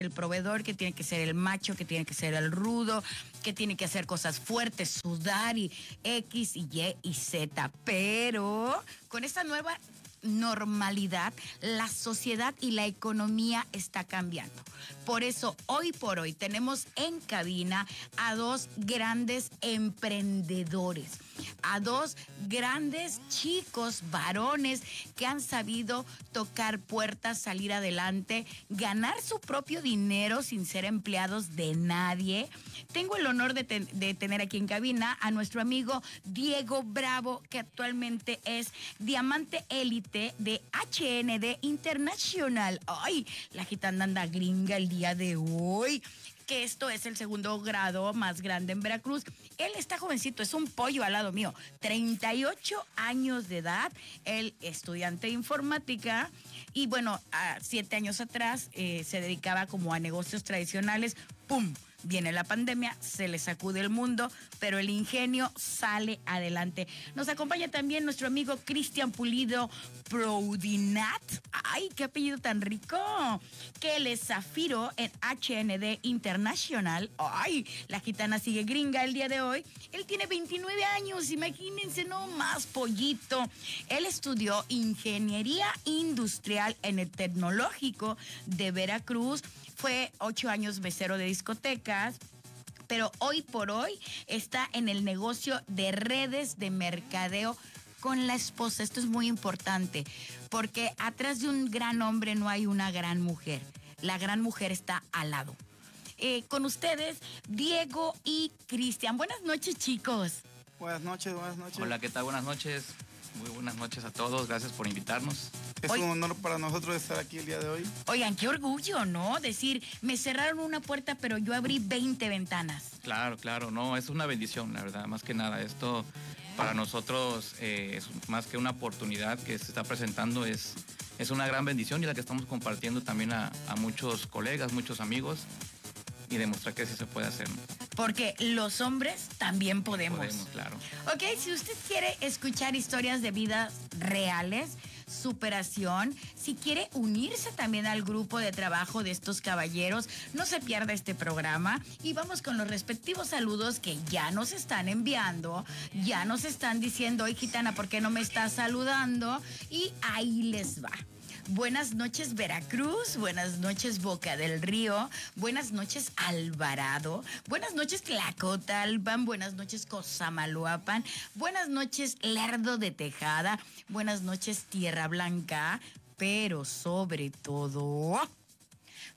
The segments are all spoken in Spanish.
el proveedor, que tiene que ser el macho, que tiene que ser el rudo, que tiene que hacer cosas fuertes, sudar y X y Y y Z. Pero con esta nueva normalidad, la sociedad y la economía está cambiando. Por eso hoy por hoy tenemos en cabina a dos grandes emprendedores, a dos grandes chicos varones que han sabido tocar puertas, salir adelante, ganar su propio dinero sin ser empleados de nadie. Tengo el honor de, tener aquí en cabina a nuestro amigo Diego Bravo, que actualmente es diamante élite de HND International. Ay, la gitana anda gringa el día de hoy que esto es el segundo grado más grande en Veracruz. Él está jovencito, es un pollo al lado mío, 38 años de edad, él estudiante de informática y bueno, a siete años atrás eh, se dedicaba como a negocios tradicionales, ¡pum! Viene la pandemia, se le sacude el mundo, pero el ingenio sale adelante. Nos acompaña también nuestro amigo Cristian Pulido Proudinat. ¡Ay, qué apellido tan rico! Que él es Zafiro en HND International. ¡Ay! La gitana sigue gringa el día de hoy. Él tiene 29 años, imagínense, no más pollito. Él estudió ingeniería industrial en el Tecnológico de Veracruz fue ocho años mesero de pero hoy por hoy está en el negocio de redes de mercadeo con la esposa. Esto es muy importante, porque atrás de un gran hombre no hay una gran mujer. La gran mujer está al lado. Eh, con ustedes, Diego y Cristian. Buenas noches, chicos. Buenas noches, buenas noches. Hola, ¿qué tal? Buenas noches. Muy buenas noches a todos. Gracias por invitarnos. Es un honor para nosotros estar aquí el día de hoy. Oigan, qué orgullo, ¿no? Decir, me cerraron una puerta, pero yo abrí 20 ventanas. Claro, claro, no, es una bendición, la verdad, más que nada. Esto para nosotros eh, es más que una oportunidad que se está presentando, es, es una gran bendición y la que estamos compartiendo también a, muchos colegas, muchos amigos y demostrar que sí se puede hacer. Porque los hombres también podemos. Podemos, claro. Ok, si usted quiere escuchar historias de vidas reales, superación. Si quiere unirse también al grupo de trabajo de estos caballeros, no se pierda este programa y vamos con los respectivos saludos que ya nos están enviando, ya nos están diciendo, hoy gitana, ¿por qué no me estás saludando? Y ahí les va. Buenas noches Veracruz, buenas noches Boca del Río, buenas noches Alvarado, buenas noches Tlacotalpan, buenas noches Cosamaloapan, buenas noches Lerdo de Tejada, buenas noches Tierra Blanca, pero sobre todo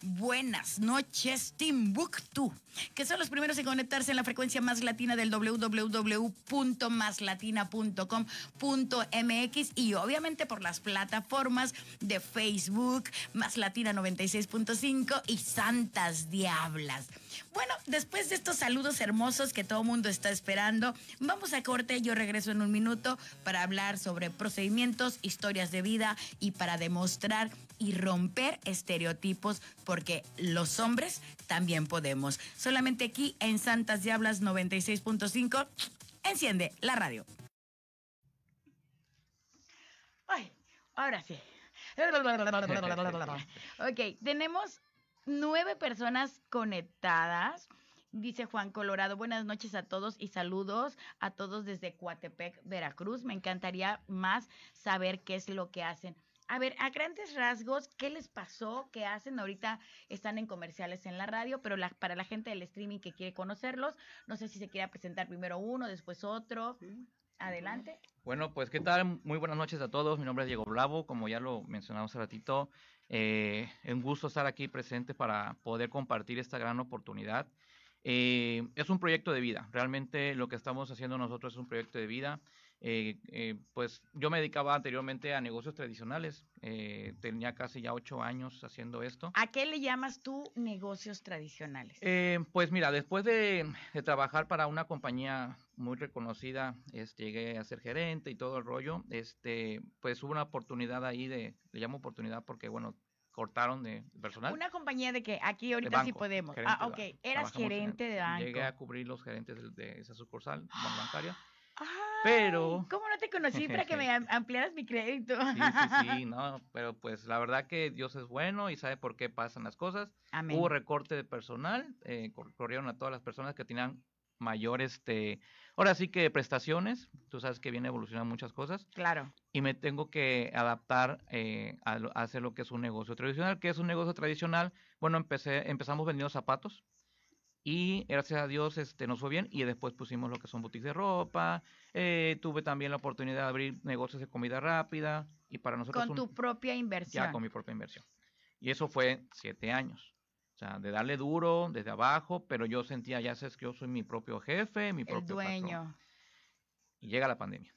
Buenas noches, Timbuktu, que son los primeros en conectarse en la frecuencia más latina del www.maslatina.com.mx y obviamente por las plataformas de Facebook, Más Latina 96.5 y Santas Diablas. Bueno, después de estos saludos hermosos que todo mundo está esperando, vamos a corte. Yo regreso en un minuto para hablar sobre procedimientos, historias de vida y para demostrar y romper estereotipos porque los hombres también podemos. Solamente aquí en Santas Diablas 96.5, enciende la radio. Ay, ahora sí. ok, tenemos nueve personas conectadas. Dice Juan Colorado, buenas noches a todos y saludos a todos desde Coatepec, Veracruz. Me encantaría más saber qué es lo que hacen. A ver, a grandes rasgos, ¿qué les pasó? ¿Qué hacen? Ahorita están en comerciales en la radio, pero para la gente del streaming que quiere conocerlos, no sé si se quiere presentar primero uno, después otro. Adelante. Bueno, pues qué tal, muy buenas noches a todos. Mi nombre es Diego Bravo, como ya lo mencionamos hace ratito. Eh, un gusto estar aquí presente para poder compartir esta gran oportunidad. Eh, es un proyecto de vida, realmente lo que estamos haciendo nosotros es un proyecto de vida. Eh, eh, pues yo me dedicaba anteriormente a negocios tradicionales, eh, tenía casi ya ocho años haciendo esto. ¿A qué le llamas tú negocios tradicionales? pues mira, después de, trabajar para una compañía muy reconocida, este, llegué a ser gerente y todo el rollo, este, pues hubo una oportunidad ahí de, le llamo oportunidad porque bueno, cortaron de personal. Una compañía de que aquí ahorita sí podemos. Ah, ok, eras gerente de banco. Llegué a cubrir los gerentes de, esa sucursal bancaria. Ah, Pero- ¿Cómo no te conocí para que me am- ampliaras mi crédito? Sí, sí, sí, no, pero pues la verdad que Dios es bueno y sabe por qué pasan las cosas. Amén. Hubo recorte de personal, eh, cor- corrieron a todas las personas que tenían mayor, este, ahora sí que prestaciones, tú sabes que viene evolucionando muchas cosas, Claro. y me tengo que adaptar eh, a, a hacer lo que es un negocio tradicional. que es un negocio tradicional? Bueno, empecé, empezamos vendiendo zapatos y gracias a Dios este, nos fue bien y después pusimos lo que son boutiques de ropa, eh, tuve también la oportunidad de abrir negocios de comida rápida y para nosotros Con un- tu propia inversión. ya con mi propia inversión. Y eso fue siete años. O sea, de darle duro desde abajo, pero yo sentía, ya sabes que yo soy mi propio jefe, mi el propio patrón. dueño. Y llega la pandemia.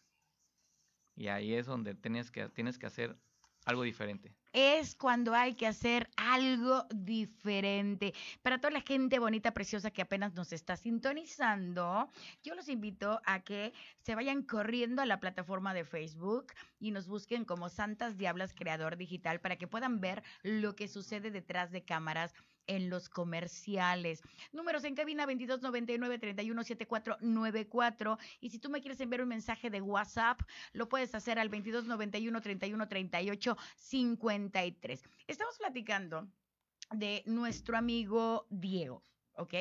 Y ahí es donde tienes que, tienes que hacer algo diferente. Es cuando hay que hacer algo diferente. Para toda la gente bonita, preciosa que apenas nos está sintonizando, yo los invito a que se vayan corriendo a la plataforma de Facebook y nos busquen como Santas Diablas Creador Digital para que puedan ver lo que sucede detrás de cámaras en los comerciales. Números en cabina 2299-317494. Y si tú me quieres enviar un mensaje de WhatsApp, lo puedes hacer al 2291-3138-53. Estamos platicando de nuestro amigo Diego, ¿ok?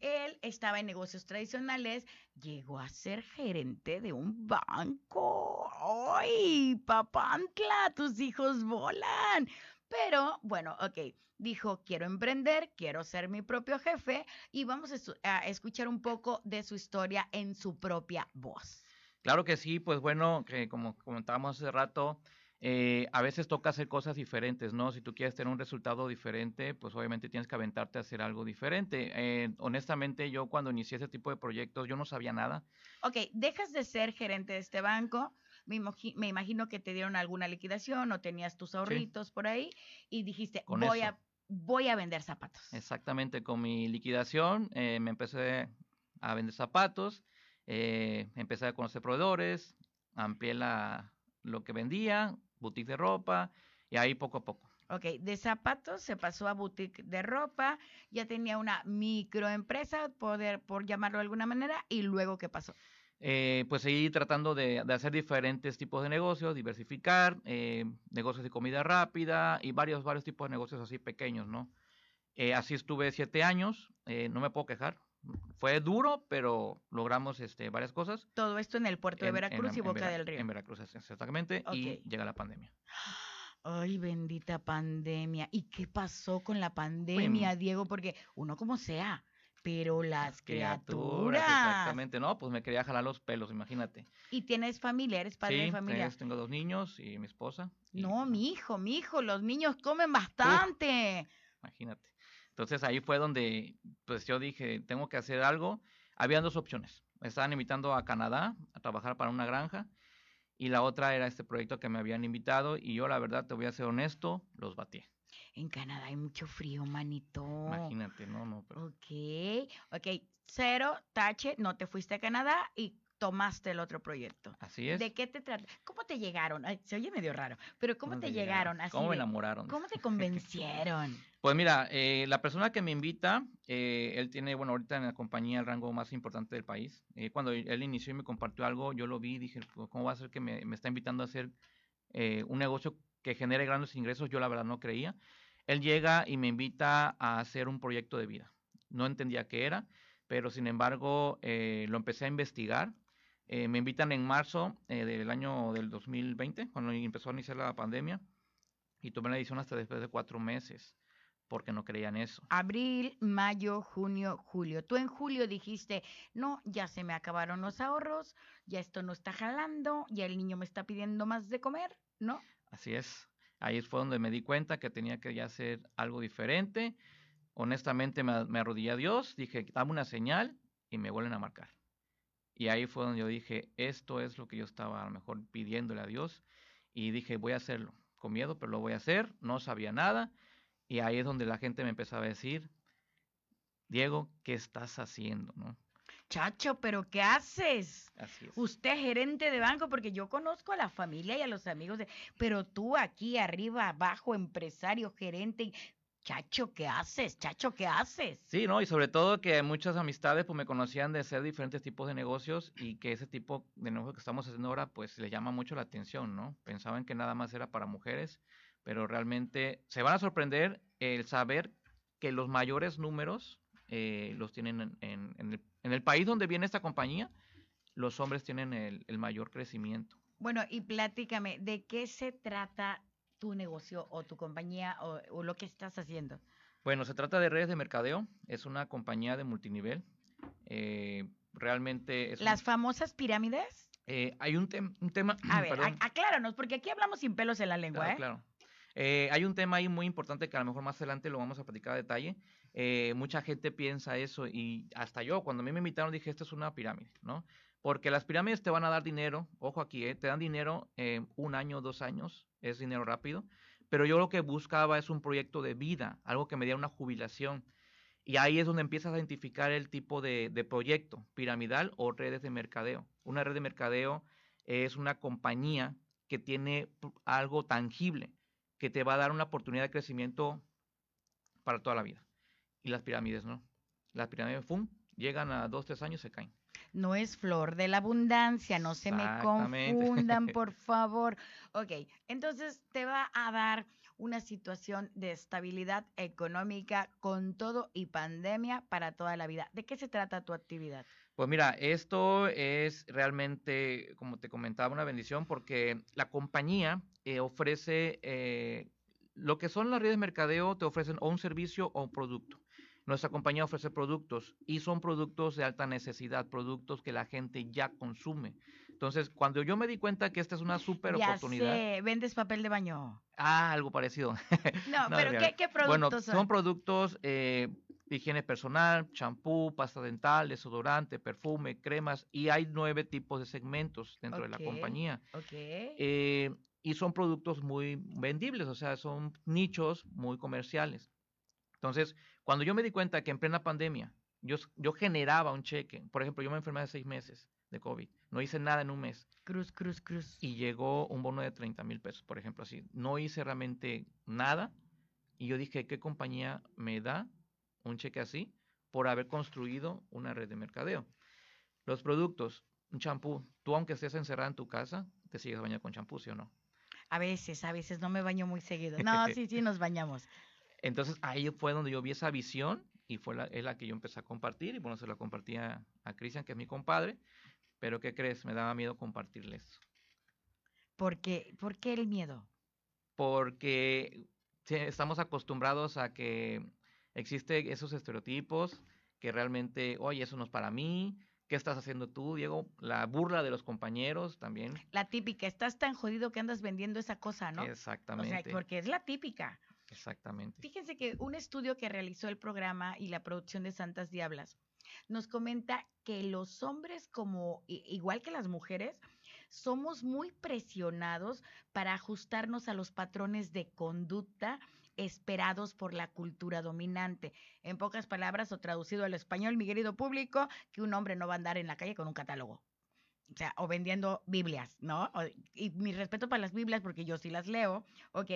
Él estaba en negocios tradicionales, llegó a ser gerente de un banco. ¡Ay, papantla! Tus hijos volan. Pero bueno, ok, dijo, quiero emprender, quiero ser mi propio jefe y vamos a, escuchar un poco de su historia en su propia voz. Claro que sí, pues bueno, que como comentábamos hace rato, eh, a veces toca hacer cosas diferentes, ¿no? Si tú quieres tener un resultado diferente, pues obviamente tienes que aventarte a hacer algo diferente. Eh, honestamente, yo cuando inicié ese tipo de proyectos, yo no sabía nada. Ok, dejas de ser gerente de este banco. Me, imagi- me imagino que te dieron alguna liquidación o tenías tus ahorritos por ahí y dijiste, Con voy eso. a, voy a vender zapatos. Exactamente, con mi liquidación eh, me empecé a vender zapatos, eh, empecé a conocer proveedores, amplié la, lo que vendía, boutique de ropa, y ahí poco a poco. Ok, de zapatos se pasó a boutique de ropa, ya tenía una microempresa, poder, por llamarlo de alguna manera, y luego, ¿qué pasó? Eh, pues seguí tratando de, de hacer diferentes tipos de negocios, diversificar, eh, negocios de comida rápida y varios, varios tipos de negocios así pequeños, ¿no? Eh, así estuve siete años, no me puedo quejar. Fue duro, pero logramos este, varias cosas. Todo esto en el puerto de en- en Veracruz y Boca Vera- del Río. En Veracruz, exactamente, y llega la pandemia. Ay, bendita pandemia. ¿Y qué pasó con la pandemia, Diego? Porque uno como sea, pero las criaturas. Exactamente, no, pues me quería jalar los pelos, imagínate. ¿Y tienes familiares, padre sí, de familia? tengo dos niños y mi esposa. y, No, mi hijo, mi hijo, los niños comen bastante. Imagínate. Entonces ahí fue donde pues yo dije, tengo que hacer algo. Habían dos opciones. Me estaban invitando a Canadá a trabajar para una granja y la otra era este proyecto que me habían invitado y yo la verdad te voy a ser honesto, los batí. En Canadá hay mucho frío, manito. Imagínate, no, no, pero Ok, ok. Cero, tache, no te fuiste a Canadá y tomaste el otro proyecto. así es. ¿De qué te trata? ¿Cómo te llegaron? Ay, se oye medio raro, pero ¿cómo, te llegaron? Así ¿Cómo me enamoraron? ¿Cómo te convencieron? Pues mira, eh, la persona que me invita, eh, él tiene, bueno, ahorita en la compañía el rango más importante del país. Eh, cuando él inició y me compartió algo, yo lo vi y dije, "Pues, ¿cómo va a ser que me, me está invitando a hacer eh, un negocio que genere grandes ingresos? Yo la verdad no creía. Él llega y me invita a hacer un proyecto de vida. No entendía qué era, pero sin embargo eh, lo empecé a investigar. Eh, me invitan en marzo eh, del año del 2020, cuando empezó a iniciar la pandemia, y tomé la decisión hasta después de cuatro meses porque no creían eso. Abril, mayo, junio, julio. Tú en julio dijiste, no, ya se me acabaron los ahorros, ya esto no está jalando, ya el niño me está pidiendo más de comer, ¿no? Así es. Ahí fue donde me di cuenta que tenía que ya hacer algo diferente. Honestamente me, me arrodillé a Dios, dije, dame una señal y me vuelven a marcar. Y ahí fue donde yo dije, esto es lo que yo estaba a lo mejor pidiéndole a Dios. Y dije, voy a hacerlo, con miedo, pero lo voy a hacer. No sabía nada. Y ahí es donde la gente me empezaba a decir, Diego, ¿qué estás haciendo? ¿No? Chacho, pero ¿qué haces? Así es. Usted gerente de banco, porque yo conozco a la familia y a los amigos de, pero tú aquí arriba, abajo, empresario, gerente, Chacho, ¿qué haces? Chacho, ¿qué haces? Sí, ¿no? Y sobre todo que muchas amistades pues me conocían de hacer diferentes tipos de negocios y que ese tipo de negocio que estamos haciendo ahora pues les llama mucho la atención, ¿no? Pensaban que nada más era para mujeres, pero realmente se van a sorprender el saber que los mayores números eh, los tienen en, en- en el, en el país donde viene esta compañía, los hombres tienen el, el mayor crecimiento. Bueno, y platícame, ¿de qué se trata tu negocio o tu compañía o, o lo que estás haciendo? Bueno, se trata de redes de mercadeo, es una compañía de multinivel. eh, realmente es un- ¿Las famosas pirámides? eh, hay un, tem- un tema... A ver, acláranos, porque aquí hablamos sin pelos en la lengua, Claro, ¿eh? claro. Eh, hay un tema ahí muy importante que a lo mejor más adelante lo vamos a platicar a detalle. Eh, mucha gente piensa eso y hasta yo, cuando a mí me invitaron, dije, esto es una pirámide, ¿no? Porque las pirámides te van a dar dinero, ojo aquí, eh, te dan dinero eh, un año, dos años, es dinero rápido, pero yo lo que buscaba es un proyecto de vida, algo que me diera una jubilación. Y ahí es donde empiezas a identificar el tipo de, de proyecto, piramidal o redes de mercadeo. Una red de mercadeo es una compañía que tiene algo tangible, que te va a dar una oportunidad de crecimiento para toda la vida. Y las pirámides no. Las pirámides, ¡fum! Llegan a dos, tres años, se caen. No es flor de la abundancia, no se me confundan, por favor. Ok, entonces te va a dar una situación de estabilidad económica con todo y pandemia para toda la vida. ¿De qué se trata tu actividad? Pues mira, esto es realmente, como te comentaba, una bendición porque la compañía eh, ofrece eh, lo que son las redes de mercadeo, te ofrecen o un servicio o un producto. Nuestra compañía ofrece productos y son productos de alta necesidad, productos que la gente ya consume. Entonces, cuando yo me di cuenta que esta es una súper oportunidad, sé, vendes papel de baño. ah, algo parecido. No, No, pero. ¿qué, qué productos Bueno, son? son productos eh, de higiene personal, champú, pasta dental, desodorante, perfume, cremas y hay nueve tipos de segmentos dentro de la compañía. Ok. Eh, y son productos muy vendibles, o sea, son nichos muy comerciales. Entonces, cuando yo me di cuenta que en plena pandemia yo, yo generaba un cheque, por ejemplo, yo me enfermé hace seis meses de COVID, no hice nada en un mes Cruz, cruz, cruz. y llegó un bono de 30 mil pesos, por ejemplo, así. No hice realmente nada y yo dije, ¿qué compañía me da un cheque así por haber construido una red de mercadeo? Los productos, un champú, tú aunque estés encerrada en tu casa, te sigues bañando con champú, ¿sí o no? A veces, a veces no me baño muy seguido. No, sí, sí, nos bañamos. Entonces ahí fue donde yo vi esa visión y fue la, es la que yo empecé a compartir y bueno, se la compartí a, a Cristian, que es mi compadre, pero ¿qué crees? Me daba miedo compartirles. Porque, ¿Por qué el miedo? porque estamos acostumbrados a que existen esos estereotipos que realmente, oye, eso no es para mí, ¿qué estás haciendo tú, Diego? La burla de los compañeros también. La típica, estás tan jodido que andas vendiendo esa cosa, ¿no? O Exactamente. sea, porque es la típica. Exactamente. Fíjense que un estudio que realizó el programa y la producción de Santas Diablas nos comenta que los hombres, como igual que las mujeres, somos muy presionados para ajustarnos a los patrones de conducta esperados por la cultura dominante. En pocas palabras, o traducido al español, mi querido público, que un hombre no va a andar en la calle con un catálogo. O sea, o vendiendo Biblias, ¿no? O- y mi respeto para las Biblias, porque yo sí las leo. Ok,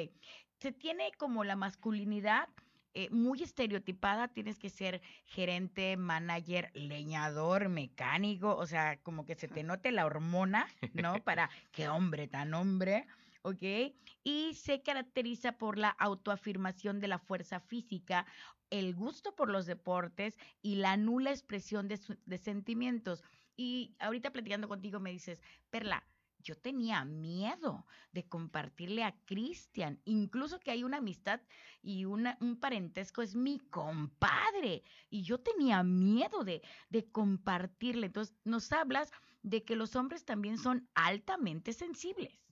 se tiene como la masculinidad eh, muy estereotipada, tienes que ser gerente, manager, leñador, mecánico, o sea, como que se te note la hormona, ¿no? Para qué hombre tan hombre, ¿ok? Y se caracteriza por la autoafirmación de la fuerza física, el gusto por los deportes y la nula expresión de, su- sentimientos. Y ahorita platicando contigo me dices, Perla, yo tenía miedo de compartirle a Cristian, incluso que hay una amistad y una- un parentesco, es mi compadre, y yo tenía miedo de, de compartirle. Entonces, nos hablas de que los hombres también son altamente sensibles.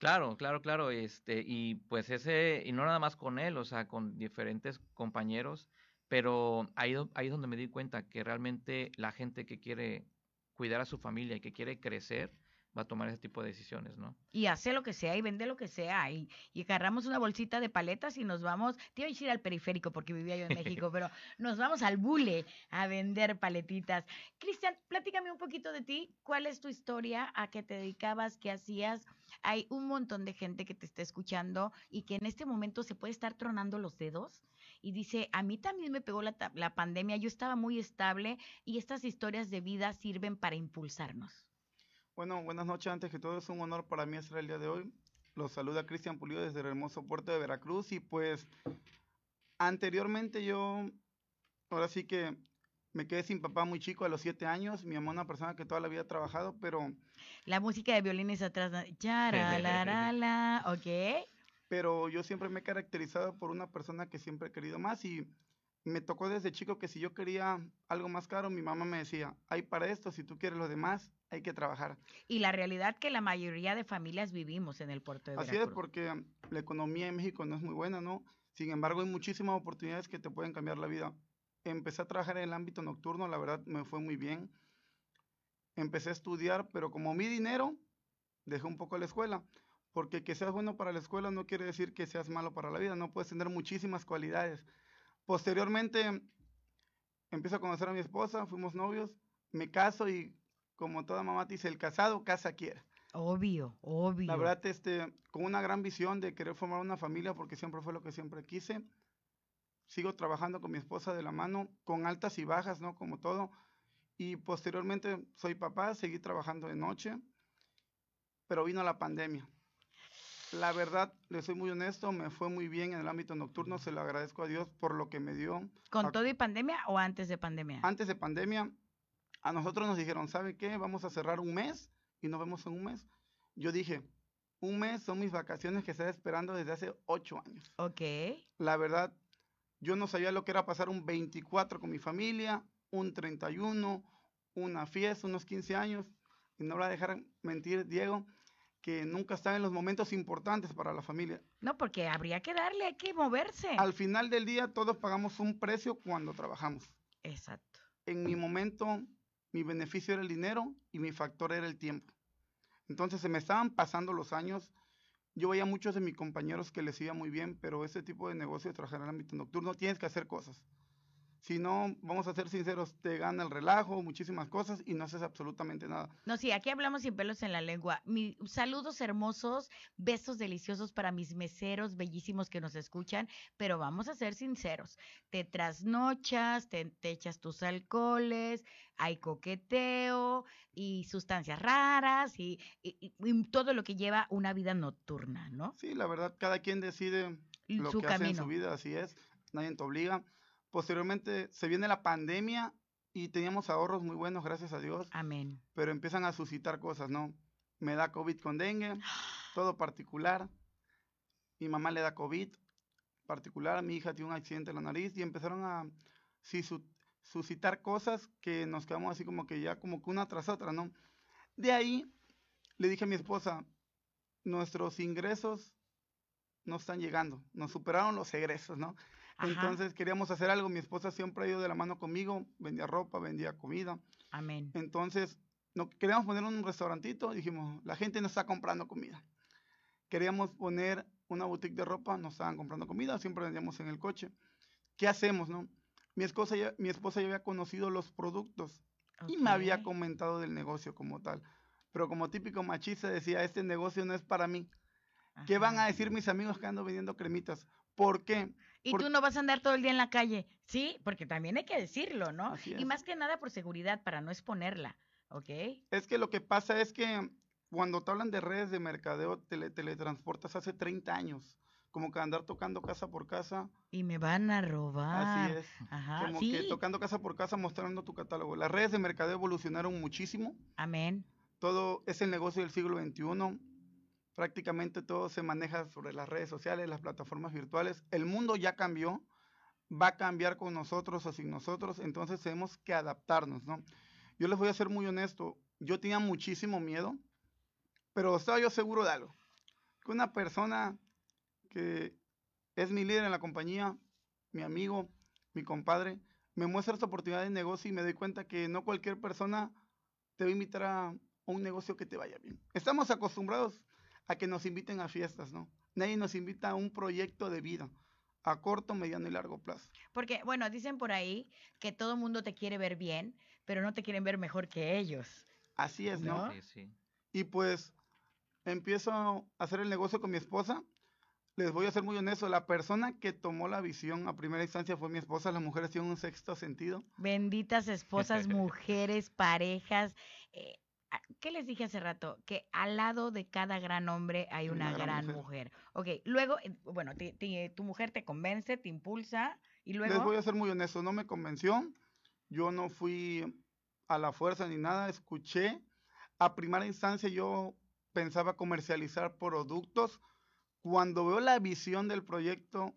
Claro, claro, claro, este, y pues ese, y no nada más con él, o sea, con diferentes compañeros, pero ahí, ahí es donde me di cuenta que realmente la gente que quiere cuidar a su familia y que quiere crecer, va a tomar ese tipo de decisiones, ¿no? Y hace lo que sea y vende lo que sea. Y, y agarramos una bolsita de paletas y nos vamos, te iba a decir al periférico porque vivía yo en México, pero nos vamos al bule a vender paletitas. Cristian, platícame un poquito de ti. ¿Cuál es tu historia? ¿A qué te dedicabas? ¿Qué hacías? Hay un montón de gente que te está escuchando y que en este momento se puede estar tronando los dedos y dice, a mí también me pegó la, la pandemia, yo estaba muy estable y estas historias de vida sirven para impulsarnos. Bueno, buenas noches. Antes que todo, es un honor para mí estar el día de hoy. Los saluda Cristian Pulido desde el hermoso puerto de Veracruz. Y pues, anteriormente yo, ahora sí que me quedé sin papá muy chico a los siete años. Mi mamá, una persona que toda la vida ha trabajado, pero, La música de violines atrás, ¿no? Yara, la, la, la, ¿ok? pero yo siempre me he caracterizado por una persona que siempre he querido más. Y me tocó desde chico que si yo quería algo más caro, mi mamá me decía, hay para esto, si tú quieres lo demás, hay que trabajar. Y la realidad que la mayoría de familias vivimos en el puerto de Así es, Veracruz. porque la economía en México no es muy buena, ¿no? Sin embargo, hay muchísimas oportunidades que te pueden cambiar la vida. Empecé a trabajar en el ámbito nocturno, la verdad me fue muy bien. Empecé a estudiar, pero como mi dinero, dejé un poco la escuela. Porque que seas bueno para la escuela no quiere decir que seas malo para la vida, no puedes tener muchísimas cualidades. Posteriormente, empiezo a conocer a mi esposa, fuimos novios, me caso y como toda mamá dice, el casado casa quiere. Obvio, obvio. La verdad, este, con una gran visión de querer formar una familia, porque siempre fue lo que siempre quise. Sigo trabajando con mi esposa de la mano, con altas y bajas, ¿no? Como todo. Y posteriormente soy papá, seguí trabajando de noche, pero vino la pandemia. La verdad, le soy muy honesto, me fue muy bien en el ámbito nocturno, se lo agradezco a Dios por lo que me dio. ¿Con a- todo y pandemia o antes de pandemia? Antes de pandemia, a nosotros nos dijeron, ¿sabe qué? Vamos a cerrar un mes y nos vemos en un mes. Yo dije, un mes son mis vacaciones que estaba esperando desde hace ocho años. Ok. La verdad, yo no sabía lo que era pasar un 24 con mi familia, un 31, una fiesta, unos 15 años. Y no voy a dejar mentir, Diego, que nunca están en los momentos importantes para la familia. No, porque habría que darle, hay que moverse. Al final del día, todos pagamos un precio cuando trabajamos. Exacto. en mi momento mi beneficio era el dinero y mi factor era el tiempo. Entonces se me estaban pasando los años. Yo veía muchos de mis compañeros que les iba muy bien, pero ese tipo de negocio de trabajar en el ámbito nocturno tienes que hacer cosas. Si no, vamos a ser sinceros, te gana el relajo, muchísimas cosas y no haces absolutamente nada. No, sí, aquí hablamos sin pelos en la lengua. Mi, saludos hermosos, besos deliciosos para mis meseros bellísimos que nos escuchan, pero vamos a ser sinceros. Te trasnochas, te, te echas tus alcoholes, hay coqueteo y sustancias raras y, y- y- y todo lo que lleva una vida nocturna, ¿no? Sí, la verdad, cada quien decide lo Su que hace en camino. su vida, así es, nadie te obliga. Posteriormente se viene la pandemia y teníamos ahorros muy buenos, gracias a Dios. Amén. pero empiezan a suscitar cosas, ¿no? Me da COVID con dengue, todo particular. Mi mamá le da COVID particular, mi hija tiene un accidente en la nariz y empezaron a sí, su- suscitar cosas que nos quedamos así como que ya como que una tras otra, ¿no? De ahí le dije a mi esposa, nuestros ingresos no están llegando, nos superaron los egresos, ¿no? Ajá. Entonces queríamos hacer algo, mi esposa siempre ha ido de la mano conmigo, vendía ropa, vendía comida. Amén. Entonces, no, queríamos poner un restaurantito, dijimos, la gente no está comprando comida. Queríamos poner una boutique de ropa, no estaban comprando comida, siempre vendíamos en el coche. ¿Qué hacemos, no? Mi esposa ya, mi esposa ya había conocido los productos y me había comentado del negocio como tal. Pero como típico machista decía, este negocio no es para mí. ¿Qué van a decir mis amigos que ando vendiendo cremitas? ¿Por qué? Y Por- tú no vas a andar todo el día en la calle, ¿sí? Porque también hay que decirlo, ¿no? Y más que nada por seguridad, para no exponerla, ¿ok? Es que lo que pasa es que cuando te hablan de redes de mercadeo, tele- teletransportas hace 30 años. Como que andar tocando casa por casa. Y me van a robar. Así es. Ajá, Como sí. que tocando casa por casa mostrando tu catálogo. Las redes de mercadeo evolucionaron muchísimo. Amén. Todo es el negocio del siglo XXI. Prácticamente todo se maneja sobre las redes sociales, las plataformas virtuales. El mundo ya cambió. Va a cambiar con nosotros o sin nosotros. Entonces tenemos que adaptarnos, ¿no? Yo les voy a ser muy honesto. Yo tenía muchísimo miedo. Pero estaba yo seguro de algo. Que una persona que es mi líder en la compañía, mi amigo, mi compadre, me muestra esta oportunidad de negocio y me doy cuenta que no cualquier persona te va a invitar a un negocio que te vaya bien. Estamos acostumbrados a que nos inviten a fiestas, ¿no? Nadie nos invita a un proyecto de vida a corto, mediano y largo plazo. Porque, bueno, dicen por ahí que todo el mundo te quiere ver bien, pero no te quieren ver mejor que ellos. Así es, ¿no? ¿No? Sí, sí. Y pues empiezo a hacer el negocio con mi esposa. Les voy a ser muy honesto, la persona que tomó la visión a primera instancia fue mi esposa, las mujeres tienen un sexto sentido. Benditas esposas, mujeres, parejas. eh, ¿Qué les dije hace rato? Que al lado de cada gran hombre hay una, gran, mujer. Ok, luego, eh, bueno, te- te- tu mujer te convence, te impulsa y luego... Les voy a ser muy honesto, no me convenció. Yo no fui a la fuerza ni nada, escuché. A primera instancia yo pensaba comercializar productos. Cuando veo la visión del proyecto,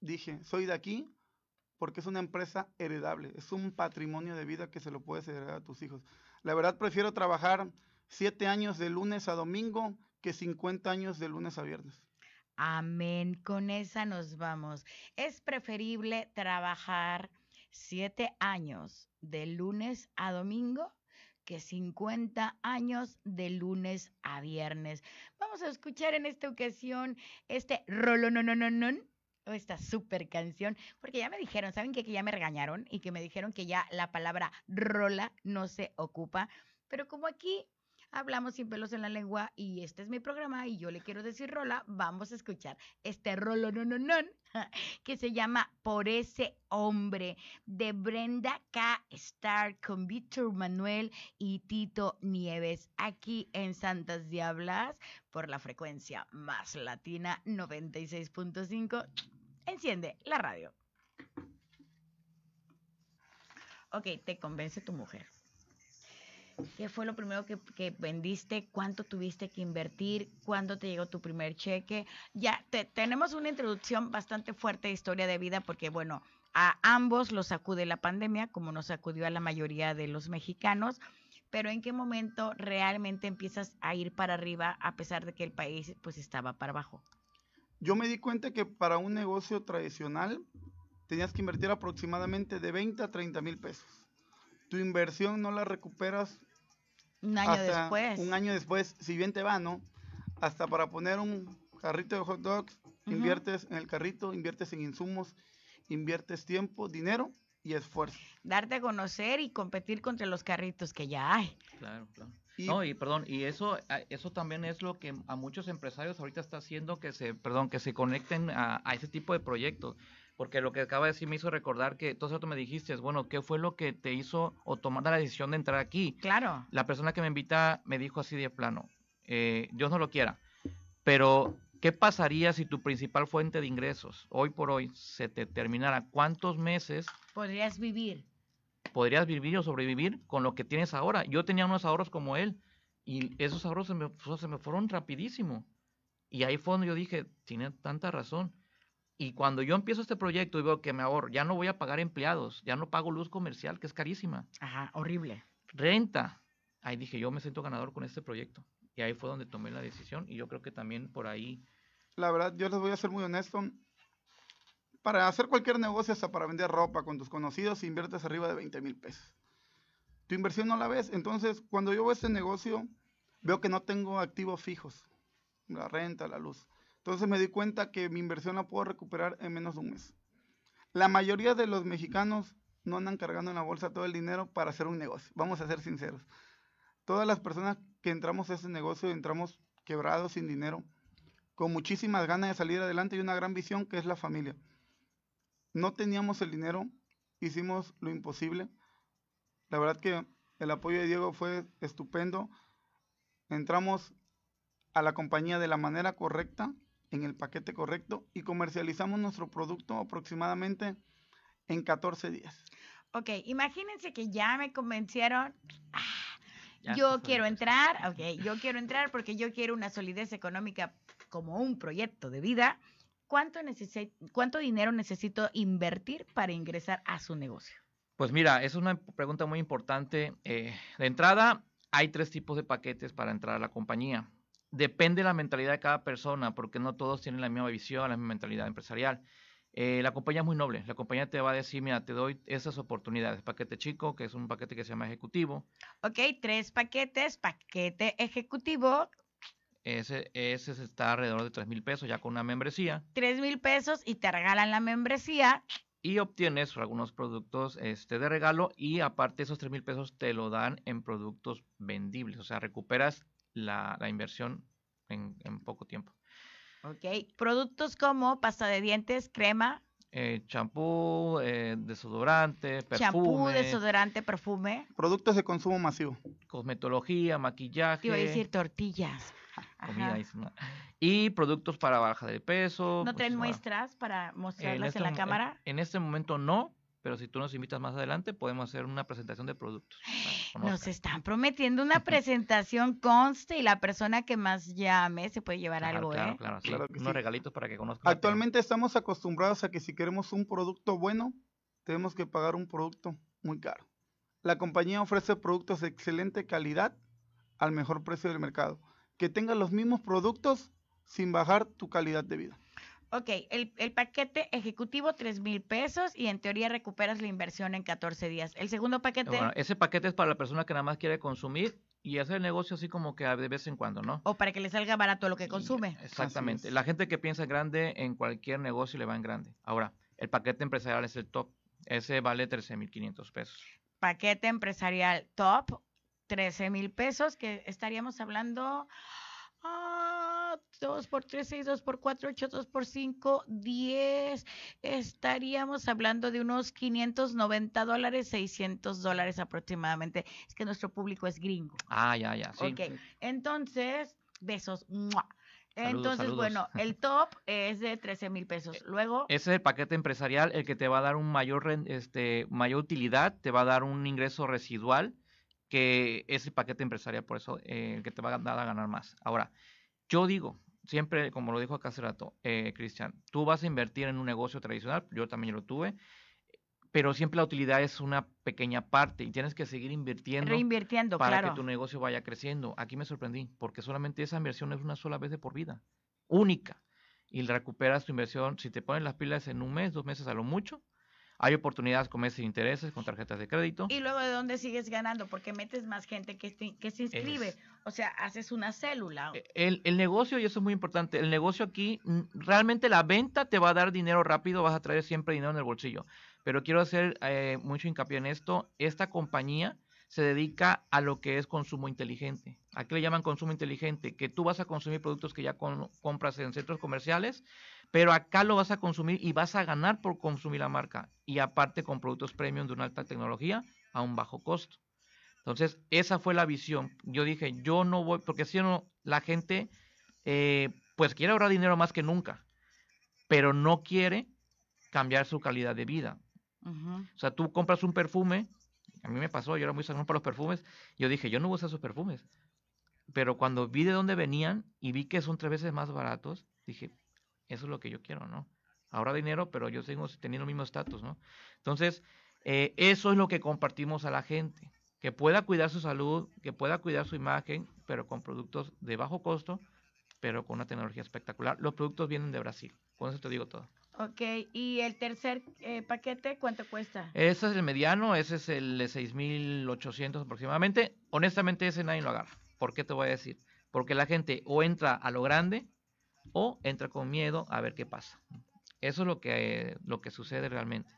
dije, soy de aquí porque es una empresa heredable, es un patrimonio de vida que se lo puedes heredar a tus hijos. La verdad prefiero trabajar siete años de lunes a domingo que 50 años de lunes a viernes. Amén, con esa nos vamos. Es preferible trabajar siete años de lunes a domingo que 50 años de lunes a viernes. Vamos a escuchar en esta ocasión este rolononononon o esta super canción, porque ya me dijeron, ¿saben qué? Que ya me regañaron y que me dijeron que ya la palabra rola no se ocupa, pero como aquí hablamos sin pelos en la lengua y este es mi programa y yo le quiero decir rola, vamos a escuchar este rolo no no no que se llama Por ese hombre de Brenda K. Star con Víctor Manuel y Tito Nieves aquí en Santas Diablas por la frecuencia más latina 96.5. Enciende la radio. Ok, te convence tu mujer. ¿Qué fue lo primero que, vendiste? ¿Cuánto tuviste que invertir? ¿Cuándo te llegó tu primer cheque? Ya te- tenemos una introducción bastante fuerte de historia de vida porque, bueno, a ambos los sacude la pandemia, como nos sacudió a la mayoría de los mexicanos. Pero ¿en qué momento realmente empiezas a ir para arriba a pesar de que el país pues estaba para abajo? Yo me di cuenta que para un negocio tradicional tenías que invertir aproximadamente de 20 a 30 mil pesos. Tu inversión no la recuperas Un año hasta después. Un año después, si bien te va, ¿no? Hasta para poner un carrito de hot dogs, inviertes en el carrito, inviertes en insumos, inviertes tiempo, dinero y esfuerzo. Darte a conocer y competir contra los carritos que ya hay. Claro, claro. Y No, y perdón, y eso, eso también es lo que a muchos empresarios ahorita está haciendo que se, perdón, que se conecten a, a ese tipo de proyectos. Porque lo que acaba de decir me hizo recordar que todo eso me dijiste, es, bueno, ¿qué fue lo que te hizo o tomar la decisión de entrar aquí? Claro. La persona que me invita me dijo así de plano, eh, Dios no lo quiera, pero ¿qué pasaría si tu principal fuente de ingresos hoy por hoy se te terminara? ¿Cuántos meses Podrías vivir. podrías vivir o sobrevivir con lo que tienes ahora. Yo tenía unos ahorros como él y esos ahorros se me, se me fueron rapidísimo. Y ahí fue donde yo dije, tiene tanta razón. Y cuando yo empiezo este proyecto y veo que me ahorro, ya no voy a pagar empleados, ya no pago luz comercial, que es carísima. Ajá, horrible. Renta. Ahí dije, yo me siento ganador con este proyecto. Y ahí fue donde tomé la decisión y yo creo que también por ahí, la verdad, yo les voy a ser muy honesto. Para hacer cualquier negocio, hasta para vender ropa con tus conocidos, inviertes arriba de 20 mil pesos. Tu inversión no la ves. Entonces, cuando yo veo este negocio, veo que no tengo activos fijos. La renta, la luz. Entonces me di cuenta que mi inversión la puedo recuperar en menos de un mes. La mayoría de los mexicanos no andan cargando en la bolsa todo el dinero para hacer un negocio. Vamos a ser sinceros. Todas las personas que entramos a este negocio entramos quebrados, sin dinero, con muchísimas ganas de salir adelante y una gran visión que es la familia. No teníamos el dinero, hicimos lo imposible. La verdad que el apoyo de Diego fue estupendo. Entramos a la compañía de la manera correcta, en el paquete correcto y comercializamos nuestro producto aproximadamente en 14 días. Ok, imagínense que ya me convencieron. Ah, Ya yo quiero entrar, ok, yo quiero entrar porque yo quiero una solidez económica como un proyecto de vida. ¿Cuánto, necesi- ¿Cuánto dinero necesito invertir para ingresar a su negocio? Pues mira, es una pregunta muy importante. Eh, de entrada, hay tres tipos de paquetes para entrar a la compañía. Depende de la mentalidad de cada persona, porque no todos tienen la misma visión, la misma mentalidad empresarial. Eh, la compañía es muy noble. La compañía te va a decir, mira, te doy esas oportunidades. Paquete chico, que es un paquete que se llama ejecutivo. Ok, tres paquetes, paquete ejecutivo, Ese, ese está alrededor de 3 mil pesos ya con una membresía. tres mil pesos y te regalan la membresía. Y obtienes algunos productos este, de regalo y aparte esos 3 mil pesos te lo dan en productos vendibles. O sea, recuperas la, la inversión en, en poco tiempo. Ok, productos como pasta de dientes, crema, Eh, champú, eh, desodorante, perfume, champú, desodorante, perfume. Productos de consumo masivo. cosmetología, maquillaje. Te iba a decir tortillas. comida. Y productos para baja de peso. ¿No pues, traen muestras para mostrarlas este en la mo- cámara? En este momento no, pero si tú nos invitas más adelante, podemos hacer una presentación de productos. Nos están prometiendo una presentación conste y la persona que más llame se puede llevar Claro, algo, claro, ¿eh? claro, sí. Claro que Unos sí. regalitos para que conozcan. Actualmente estamos acostumbrados a que si queremos un producto bueno, tenemos que pagar un producto muy caro. La compañía ofrece productos de excelente calidad al mejor precio del mercado. Que tengas los mismos productos sin bajar tu calidad de vida. Ok, el, el paquete ejecutivo, 3 mil pesos y en teoría recuperas la inversión en 14 días. El segundo paquete, Bueno, ese paquete es para la persona que nada más quiere consumir y hacer el negocio así como que de vez en cuando, ¿no? o para que le salga barato lo que Y- consume. Exactamente. La gente que piensa en grande en cualquier negocio le va en grande. Ahora, el paquete empresarial es el top. Ese vale 13.500 pesos. Paquete empresarial top, 13 mil pesos, que estaríamos hablando... Ah, 2 por 3, 6, 2 por 4, 8, 2 por 5, 10. Estaríamos hablando de unos 590 dólares, 600 dólares aproximadamente. Es que nuestro público es gringo. Ah, ya, ya, sí. Ok, entonces, besos. ¡mua! Saludos, Entonces, saludos. bueno, el top es de 13 mil pesos. Luego, Ese es el paquete empresarial, el que te va a dar un mayor, este, mayor utilidad, te va a dar un ingreso residual, que es el paquete empresarial, por eso eh, el que te va a dar a ganar más. Ahora, yo digo, siempre, como lo dijo acá hace rato, eh, Cristian, tú vas a invertir en un negocio tradicional, yo también lo tuve, pero siempre la utilidad es una pequeña parte y tienes que seguir invirtiendo reinvirtiendo, para claro. que tu negocio vaya creciendo. Aquí me sorprendí, porque solamente esa inversión es una sola vez de por vida, única. Y recuperas tu inversión, si te pones las pilas en un mes, dos meses a lo mucho, hay oportunidades con meses sin intereses, con tarjetas de crédito. Y luego, ¿de dónde sigues ganando? Porque metes más gente que, te- que se inscribe. Es- O sea, haces una célula. Eh, El, el negocio, y eso es muy importante, el negocio aquí, mm, realmente la venta te va a dar dinero rápido, vas a traer siempre dinero en el bolsillo. Pero quiero hacer eh, mucho hincapié en esto, esta compañía se dedica a lo que es consumo inteligente. ¿A qué le llaman consumo inteligente? Que tú vas a consumir productos que ya con- compras en centros comerciales, pero acá lo vas a consumir y vas a ganar por consumir la marca. Y aparte con productos premium de una alta tecnología a un bajo costo. Entonces, esa fue la visión. Yo dije, yo no voy, porque si no, la gente, eh, pues quiere ahorrar dinero más que nunca, pero no quiere cambiar su calidad de vida. O sea, tú compras un perfume, a mí me pasó, yo era muy sangrón para los perfumes, yo dije, yo no voy a usar esos perfumes. Pero cuando vi de dónde venían y vi que son tres veces más baratos, dije, eso es lo que yo quiero, ¿no? Ahorrar dinero, pero yo sigo teniendo el mismo estatus, ¿no? Entonces, eh, eso es lo que compartimos a la gente, que pueda cuidar su salud, que pueda cuidar su imagen, pero con productos de bajo costo, pero con una tecnología espectacular. Los productos vienen de Brasil, con eso te digo todo. Ok, y el tercer eh, paquete, ¿cuánto cuesta? Ese es el mediano, ese es el de 6.800 aproximadamente. Honestamente, ese nadie lo agarra. ¿Por qué te voy a decir? Porque la gente o entra a lo grande o entra con miedo a ver qué pasa. Eso es lo que, lo que sucede realmente.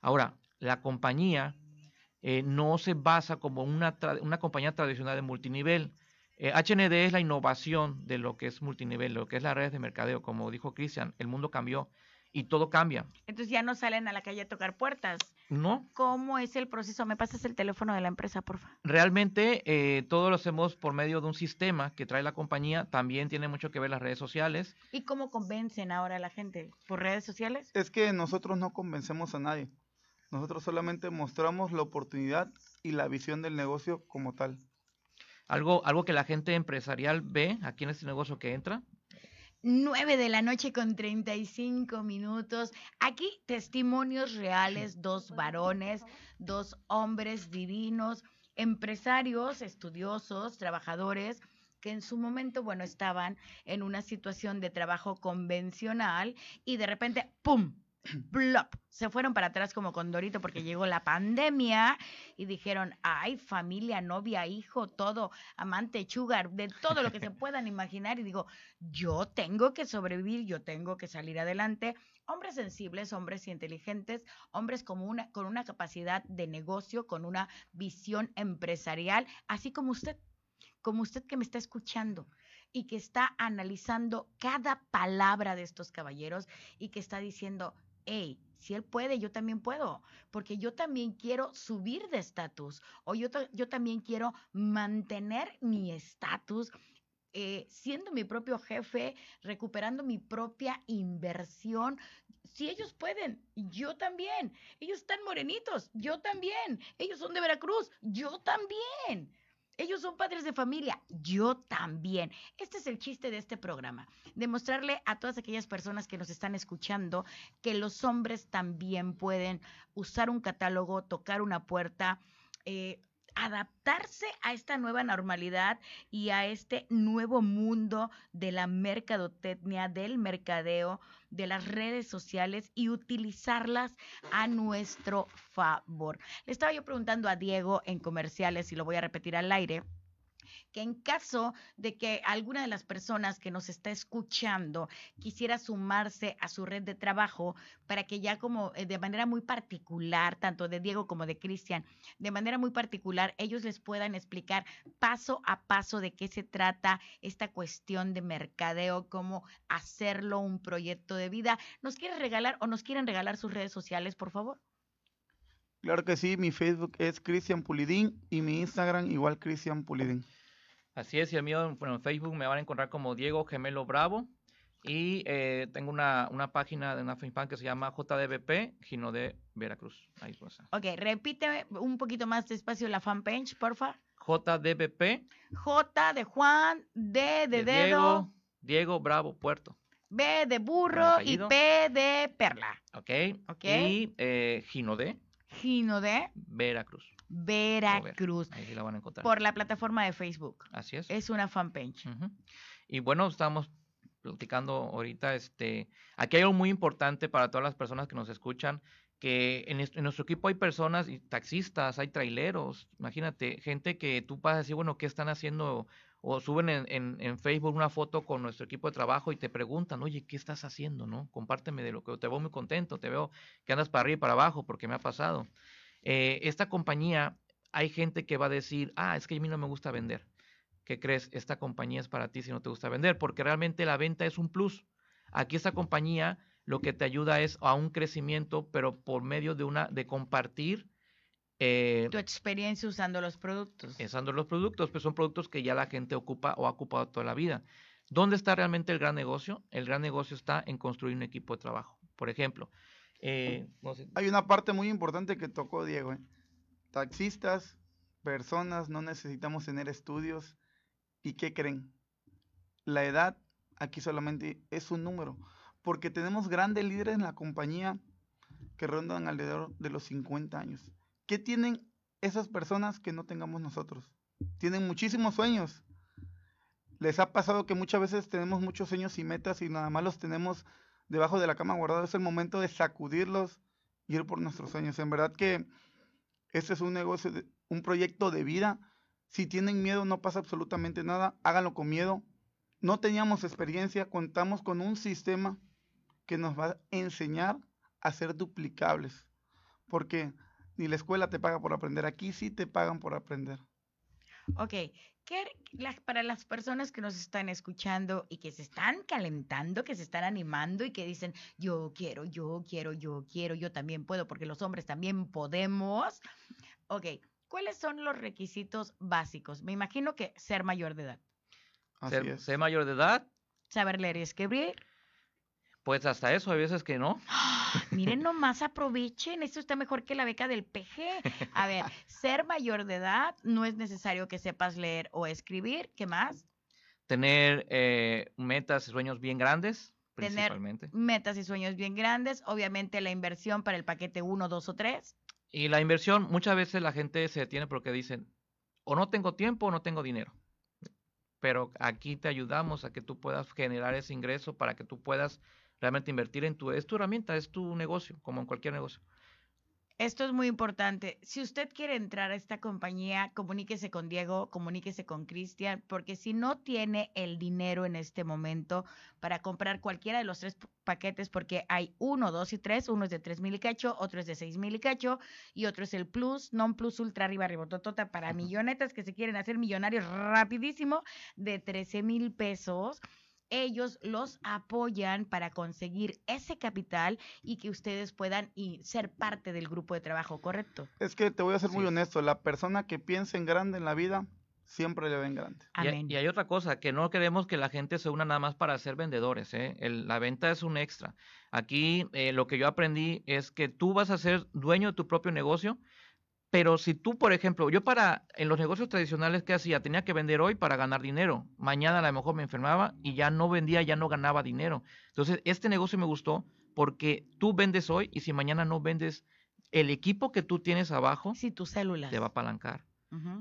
Ahora, la compañía eh, no se basa como una, una compañía tradicional de multinivel. Eh, HND es la innovación de lo que es multinivel, lo que es las redes de mercadeo. Como dijo Cristian, el mundo cambió y todo cambia. Entonces ya no salen a la calle a tocar puertas. No, ¿Cómo es el proceso? ¿Me pasas el teléfono de la empresa, por favor? Realmente eh, todo lo hacemos por medio de un sistema que trae la compañía. También tiene mucho que ver las redes sociales. ¿Y cómo convencen ahora a la gente? ¿Por redes sociales? Es que nosotros no convencemos a nadie. Nosotros solamente mostramos la oportunidad y la visión del negocio como tal. Algo, algo que la gente empresarial ve aquí en este negocio que entra. 9 de la noche con 35 minutos. Aquí testimonios reales, dos varones, dos hombres divinos, empresarios, estudiosos, trabajadores que en su momento, bueno, estaban en una situación de trabajo convencional y de repente, ¡pum!, plop, se fueron para atrás como Condorito porque llegó la pandemia y dijeron, ay, familia, novia, hijo, todo, amante, sugar, de todo lo que se puedan imaginar. Y digo, yo tengo que sobrevivir, yo tengo que salir adelante. Hombres sensibles, hombres inteligentes, hombres con una, con una capacidad de negocio, con una visión empresarial, así como usted, como usted que me está escuchando y que está analizando cada palabra de estos caballeros y que está diciendo, hey, si él puede, yo también puedo, porque yo también quiero subir de estatus o yo, yo también quiero mantener mi estatus. Eh, siendo mi propio jefe, recuperando mi propia inversión. Si ellos pueden, yo también. Ellos están morenitos, yo también. Ellos son de Veracruz, yo también. Ellos son padres de familia, yo también. Este es el chiste de este programa, demostrarle a todas aquellas personas que nos están escuchando que los hombres también pueden usar un catálogo, tocar una puerta, eh, adaptarse a esta nueva normalidad y a este nuevo mundo de la mercadotecnia, del mercadeo, de las redes sociales y utilizarlas a nuestro favor. Le estaba yo preguntando a Diego en comerciales y lo voy a repetir al aire que en caso de que alguna de las personas que nos está escuchando quisiera sumarse a su red de trabajo para que ya como eh, de manera muy particular, tanto de Diego como de Cristian, de manera muy particular, ellos les puedan explicar paso a paso de qué se trata esta cuestión de mercadeo, cómo hacerlo un proyecto de vida. ¿Nos quieren regalar o nos quieren regalar sus redes sociales, por favor? Claro que sí, mi Facebook es Cristian Pulidín y mi Instagram igual Cristian Pulidín. Así es, y el mío en Facebook me van a encontrar como Diego Gemelo Bravo. Y eh, tengo una, una, página de una fan que se llama JDBP, Gino de Veracruz. Ahí pues. Ok, repite un poquito más despacio la fanpage, porfa. JDBP. J de Juan, D de, dedo. Diego, Diego Bravo Puerto. B de burro y P de perla. Ok. Ok. Y eh, Gino de. Gino de. Veracruz. Veracruz. Ahí la van a encontrar. Por la plataforma de Facebook. Así es. Es una fanpage. Y bueno, estamos platicando ahorita, este, aquí hay algo muy importante para todas las personas que nos escuchan, que en, nuestro equipo hay personas, y taxistas, hay traileros, imagínate, gente que tú vas a decir, bueno, ¿qué están haciendo? O suben en, en, Facebook una foto con nuestro equipo de trabajo y te preguntan, oye, ¿qué estás haciendo? ¿No? Compárteme de lo que te veo muy contento, te veo que andas para arriba y para abajo porque me ha pasado. Eh, esta compañía, hay gente que va a decir, ah, es que a mí no me gusta vender. ¿Qué crees? Esta compañía es para ti si no te gusta vender, porque realmente la venta es un plus. Aquí esta compañía lo que te ayuda es a un crecimiento, pero por medio de una, de compartir eh, tu experiencia usando los productos. Usando los productos, pues son productos que ya la gente ocupa o ha ocupado toda la vida. ¿Dónde está realmente el gran negocio? El gran negocio está en construir un equipo de trabajo. Por ejemplo, eh, Hay una parte muy importante que tocó Diego. ¿eh? Taxistas, personas, no necesitamos tener estudios. ¿Y qué creen? La edad aquí solamente es un número. Porque tenemos grandes líderes en la compañía que rondan alrededor de los 50 años. ¿Qué tienen esas personas que no tengamos nosotros? Tienen muchísimos sueños. Les ha pasado que muchas veces tenemos muchos sueños y metas y nada más los tenemos debajo de la cama guardado, es el momento de sacudirlos y ir por nuestros sueños. En verdad que este es un negocio, un proyecto de vida. Si tienen miedo, no pasa absolutamente nada. Háganlo con miedo. No teníamos experiencia, contamos con un sistema que nos va a enseñar a ser duplicables. Porque ni la escuela te paga por aprender, aquí sí te pagan por aprender. Ok, para las personas que nos están escuchando y que se están calentando, que se están animando y que dicen, yo quiero, yo quiero, yo quiero, yo también puedo, porque los hombres también podemos. Ok, ¿cuáles son los requisitos básicos? Me imagino que ser mayor de edad. ser, ser mayor de edad. Saber leer y escribir. Pues hasta eso, hay veces que no. Miren nomás, aprovechen, esto está mejor que la beca del PG. A ver, ser mayor de edad no es necesario que sepas leer o escribir. ¿Qué más? Tener eh, metas y sueños bien grandes, principalmente. Tener metas y sueños bien grandes. Obviamente la inversión para el paquete 1, 2 o 3. Y la inversión, muchas veces la gente se detiene porque dicen, o no tengo tiempo o no tengo dinero. Pero aquí te ayudamos a que tú puedas generar ese ingreso para que tú puedas realmente invertir en tu, es tu herramienta, es tu negocio, como en cualquier negocio. Esto es muy importante. Si usted quiere entrar a esta compañía, comuníquese con Diego, comuníquese con Cristian, porque si no tiene el dinero en este momento para comprar cualquiera de los tres paquetes, porque hay uno, dos y tres, uno es de tres mil y cacho, otro es de seis mil y cacho, y otro es el Plus, Non Plus Ultra Arriba Ribototota para millonetas que se quieren hacer millonarios rapidísimo de 13 mil pesos ellos los apoyan para conseguir ese capital y que ustedes puedan y ser parte del grupo de trabajo, ¿correcto? Es que te voy a ser muy honesto, la persona que piensa en grande en la vida siempre le ve en grande. Y, hay otra cosa, que no queremos que la gente se una nada más para ser vendedores, ¿eh? la venta es un extra. Aquí eh, lo que yo aprendí es que tú vas a ser dueño de tu propio negocio, pero si tú, por ejemplo, yo para, en los negocios tradicionales, ¿qué hacía? Tenía que vender hoy para ganar dinero. Mañana a lo mejor me enfermaba y ya no vendía, ya no ganaba dinero. Entonces, este negocio me gustó porque tú vendes hoy y si mañana no vendes, el equipo que tú tienes abajo, si tu célula te va a apalancar.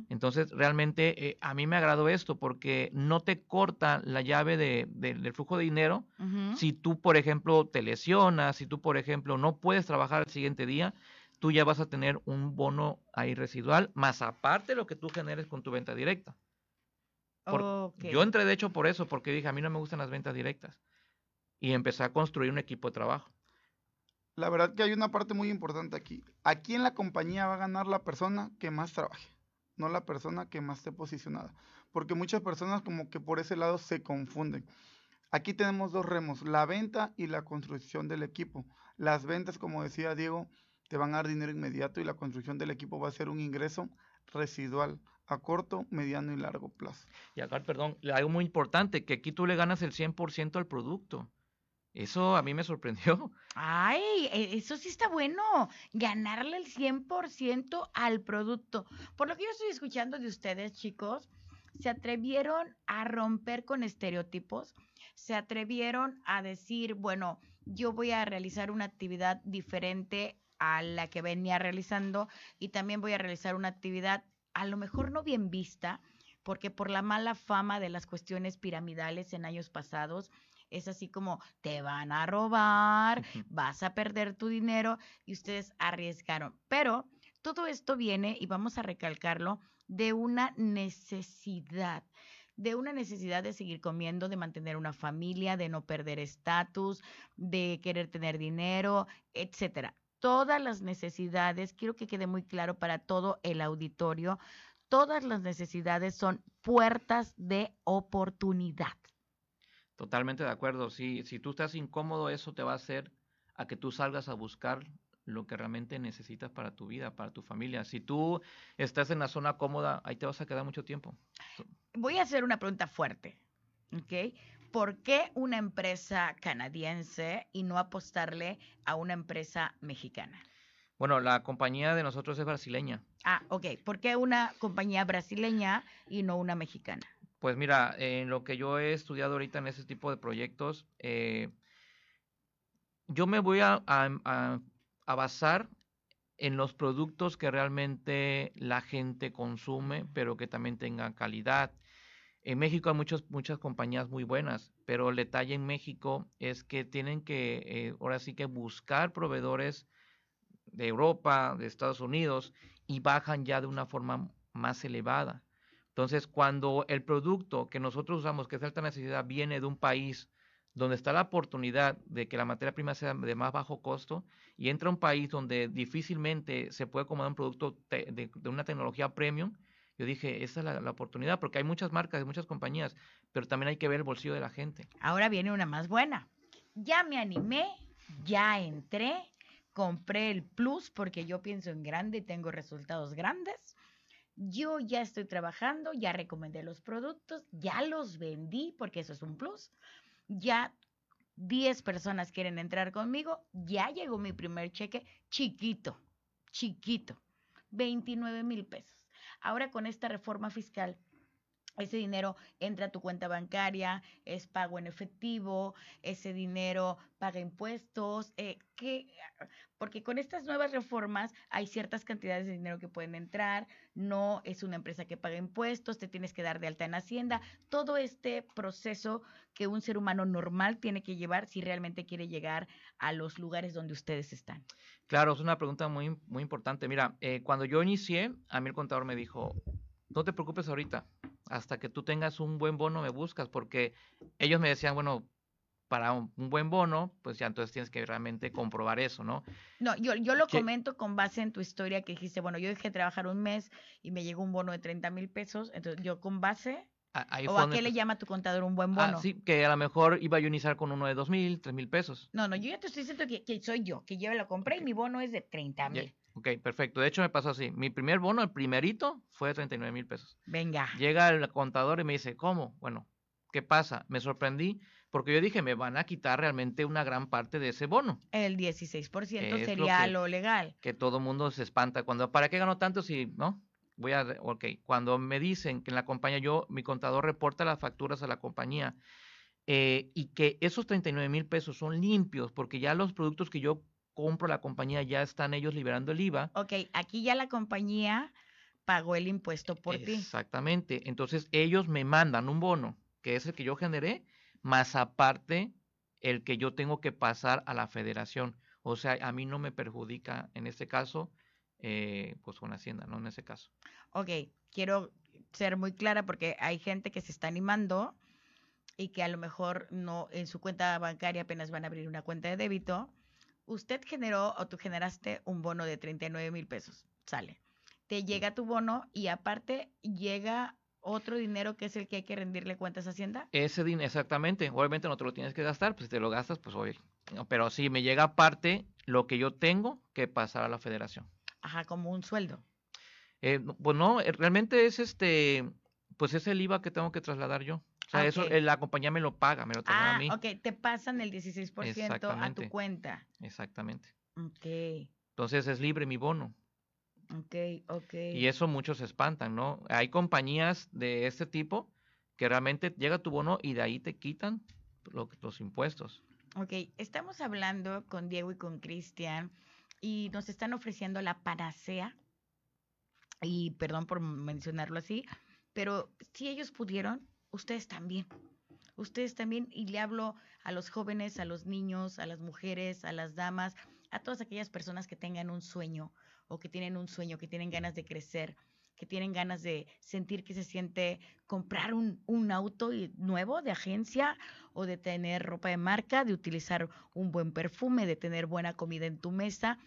Entonces, realmente eh, a mí me agradó esto porque no te corta la llave de, del flujo de dinero. Si tú, por ejemplo, te lesionas, si tú, por ejemplo, no puedes trabajar el siguiente día, tú ya vas a tener un bono ahí residual, más aparte lo que tú generes con tu venta directa. Yo entré de hecho por eso, porque dije, a mí no me gustan las ventas directas. Y empecé a construir un equipo de trabajo. La verdad que hay una parte muy importante aquí. Aquí en la compañía va a ganar la persona que más trabaje, no la persona que más esté posicionada. Porque muchas personas como que por ese lado se confunden. Aquí tenemos dos remos, la venta y la construcción del equipo. Las ventas, como decía Diego, te van a dar dinero inmediato y la construcción del equipo va a ser un ingreso residual a corto, mediano y largo plazo. Y acá, perdón, algo muy importante, que aquí tú le ganas el 100% al producto. Eso a mí me sorprendió. Ay, e, eso sí está bueno, ganarle el 100% al producto. Por lo que yo estoy escuchando de ustedes, chicos, se atrevieron a romper con estereotipos, se atrevieron a decir, bueno, yo voy a realizar una actividad diferente a la que venía realizando y también voy a realizar una actividad a lo mejor no bien vista, porque por la mala fama de las cuestiones piramidales en años pasados, es así como te van a robar, vas a perder tu dinero y ustedes arriesgaron. Pero todo esto viene, y vamos a recalcarlo, de una necesidad de una necesidad de seguir comiendo, de mantener una familia, de no perder estatus, de querer tener dinero, etcétera todas las necesidades, quiero que quede muy claro para todo el auditorio, todas las necesidades son puertas de oportunidad. Totalmente de acuerdo. Si, si tú estás incómodo, eso te va a hacer a que tú salgas a buscar lo que realmente necesitas para tu vida, para tu familia. Si tú estás en la zona cómoda, ahí te vas a quedar mucho tiempo. Voy a hacer una pregunta fuerte, ¿ok? ¿Por qué una empresa canadiense y no apostarle a una empresa mexicana? Bueno, la compañía de nosotros es brasileña. Ah, ok. ¿Por qué una compañía brasileña y no una mexicana? Pues mira, en lo que yo he estudiado ahorita en ese tipo de proyectos, eh, yo me voy a, a basar en los productos que realmente la gente consume, pero que también tengan calidad. En México hay muchas, muchas compañías muy buenas, pero el detalle en México es que tienen que, eh, ahora sí que buscar proveedores de Europa, de Estados Unidos, y bajan ya de una forma más elevada. Entonces, cuando el producto que nosotros usamos, que es de alta necesidad, viene de un país donde está la oportunidad de que la materia prima sea de más bajo costo y entra a un país donde difícilmente se puede acomodar un producto de, de una tecnología premium, yo dije, esa es la, oportunidad, porque hay muchas marcas, muchas compañías, pero también hay que ver el bolsillo de la gente. Ahora viene una más buena. Ya me animé, ya entré, compré el plus porque yo pienso en grande y tengo resultados grandes. Yo ya estoy trabajando, ya recomendé los productos, ya los vendí porque eso es un plus. Ya 10 personas quieren entrar conmigo, ya llegó mi primer cheque chiquito, chiquito, 29 mil pesos. Ahora con esta reforma fiscal, ese dinero entra a tu cuenta bancaria, es pago en efectivo, ese dinero paga impuestos, eh, que, porque con estas nuevas reformas hay ciertas cantidades de dinero que pueden entrar, no es una empresa que paga impuestos, te tienes que dar de alta en Hacienda, todo este proceso que un ser humano normal tiene que llevar si realmente quiere llegar a los lugares donde ustedes están. Claro, es una pregunta muy, muy importante. Mira, eh, cuando yo inicié, a mí el contador me dijo, no te preocupes ahorita, hasta que tú tengas un buen bono me buscas, porque ellos me decían, bueno, para un, buen bono, pues ya entonces tienes que realmente comprobar eso, ¿no? No, yo, yo lo comento con base en tu historia que dijiste, bueno, yo dejé de trabajar un mes y me llegó un bono de 30 mil pesos, entonces yo con base... ¿O a qué le llama tu contador un buen bono? Ah, sí, que a lo mejor iba a ionizar con uno de dos mil, tres mil pesos. No, no, yo ya te estoy diciendo que, soy yo, que yo lo compré y mi bono es de 30 mil. Ok, perfecto. De hecho, me pasó así. Mi primer bono, el primerito, fue de 39 mil pesos. Venga. Llega el contador y me dice, ¿cómo? Bueno, ¿qué pasa? Me sorprendí porque yo dije, me van a quitar realmente una gran parte de ese bono. El 16% sería lo, legal. Que todo mundo se espanta. Cuando, ¿para qué ganó tanto si, no? Voy a, ok, cuando me dicen que en la compañía yo, mi contador reporta las facturas a la compañía eh, y que esos 39 mil pesos son limpios porque ya los productos que yo compro la compañía, ya están ellos liberando el IVA. Ok, aquí ya la compañía pagó el impuesto por ti. Exactamente. Entonces ellos me mandan un bono, que es el que yo generé, más aparte el que yo tengo que pasar a la federación. O sea, a mí no me perjudica en este caso, eh, pues con Hacienda, ¿no? En ese caso. Ok, quiero ser muy clara porque hay gente que se está animando y que a lo mejor no en su cuenta bancaria apenas van a abrir una cuenta de débito usted generó o tú generaste un bono de 39 mil pesos, sale. Te llega tu bono y aparte llega otro dinero que es el que hay que rendirle cuentas a Hacienda. Ese dinero, exactamente. Obviamente no te lo tienes que gastar, pues si te lo gastas, pues oye. Pero sí, me llega aparte lo que yo tengo que pasar a la federación. Ajá, como un sueldo. Eh, pues no, eh, realmente es este, pues es el IVA que tengo que trasladar yo. O sea, eso eh, la compañía me lo paga, me lo trae a mí. ok, te pasan el 16% a tu cuenta. Exactamente. Ok. Entonces es libre mi bono. Ok, ok. Y eso muchos se espantan, ¿no? Hay compañías de este tipo que realmente llega tu bono y de ahí te quitan los impuestos. Ok, estamos hablando con Diego y con Cristian y nos están ofreciendo la panacea. Y perdón por mencionarlo así, pero si ellos pudieron, ustedes también. Ustedes también, y le hablo a los jóvenes, a los niños, a las mujeres, a las damas, a todas aquellas personas que tengan un sueño o que tienen un sueño, que tienen ganas de crecer, que tienen ganas de sentir que se siente comprar un, un, auto nuevo de agencia o de tener ropa de marca, de utilizar un buen perfume, de tener buena comida en tu mesa.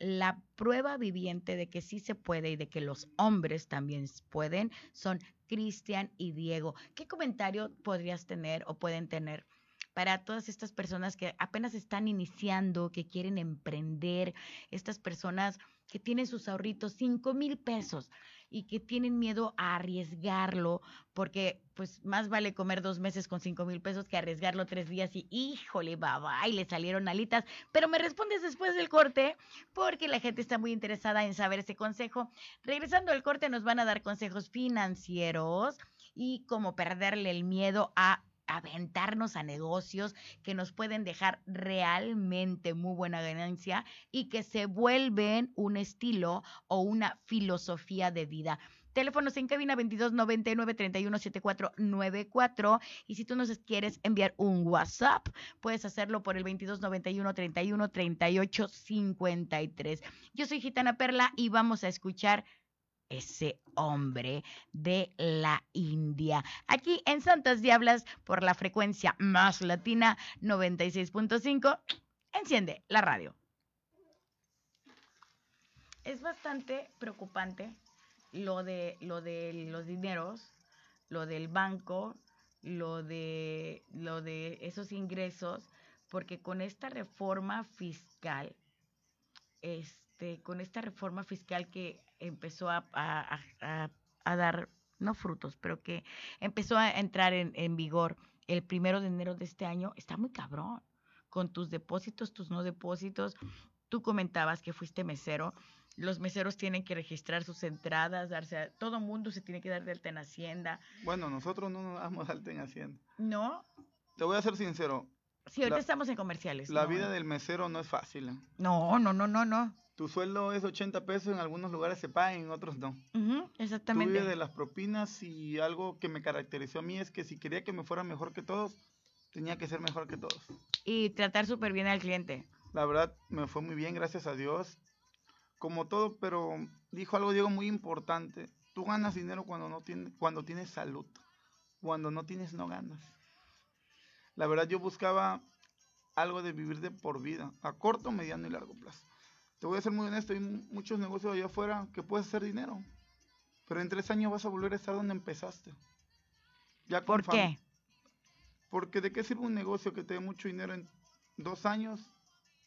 La prueba viviente de que sí se puede y de que los hombres también pueden son Cristian y Diego. ¿Qué comentario podrías tener o pueden tener? para todas estas personas que apenas están iniciando, que quieren emprender, estas personas que tienen sus ahorritos, cinco mil pesos y que tienen miedo a arriesgarlo, porque pues más vale comer dos meses con cinco mil pesos que arriesgarlo tres días y híjole, baba, y le salieron alitas. Pero me respondes después del corte, porque la gente está muy interesada en saber ese consejo. Regresando al corte, nos van a dar consejos financieros y cómo perderle el miedo a aventarnos a negocios que nos pueden dejar realmente muy buena ganancia y que se vuelven un estilo o una filosofía de vida. Teléfonos en cabina 2299 317494 y si tú nos quieres enviar un WhatsApp, puedes hacerlo por el 2291 31 38 53. Yo soy Gitana Perla y vamos a escuchar ese hombre de la India. Aquí en Santas Diablas, por la frecuencia más latina 96.5, enciende la radio. Es bastante preocupante lo de, lo de los dineros, lo del banco, lo de, lo de esos ingresos, porque con esta reforma fiscal, este, con esta reforma fiscal que empezó a, dar, no frutos, pero que empezó a entrar en, en vigor el primero de enero de este año, está muy cabrón. Con tus depósitos, tus no depósitos. Tú comentabas que fuiste mesero. los meseros tienen que registrar sus entradas, darse a, todo mundo se tiene que dar de alta en Hacienda. Bueno, nosotros no nos damos de alta en Hacienda. ¿No? Te voy a ser sincero, Sí, ahorita La- estamos en comerciales. la no, vida del mesero no es fácil. ¿eh? No, no, no, no, no. Tu sueldo es 80 pesos, en algunos lugares se paga, en otros no. Ujú, Tú exactamente. de las propinas y algo que me caracterizó a mí es que si quería que me fuera mejor que todos, tenía que ser mejor que todos. Y tratar súper bien al cliente. La verdad, me fue muy bien, gracias a Dios. Como todo, pero dijo algo Diego muy importante. Tú ganas dinero cuando no tienes, cuando tienes salud. Cuando no tienes, no ganas. La verdad, yo buscaba algo de vivir de por vida, a corto, mediano y largo plazo. Te voy a ser muy honesto, hay mu- muchos negocios allá afuera que puedes hacer dinero. Pero en tres años vas a volver a estar donde empezaste. Ya ¿Por qué? Porque de qué sirve un negocio que te dé mucho dinero en dos años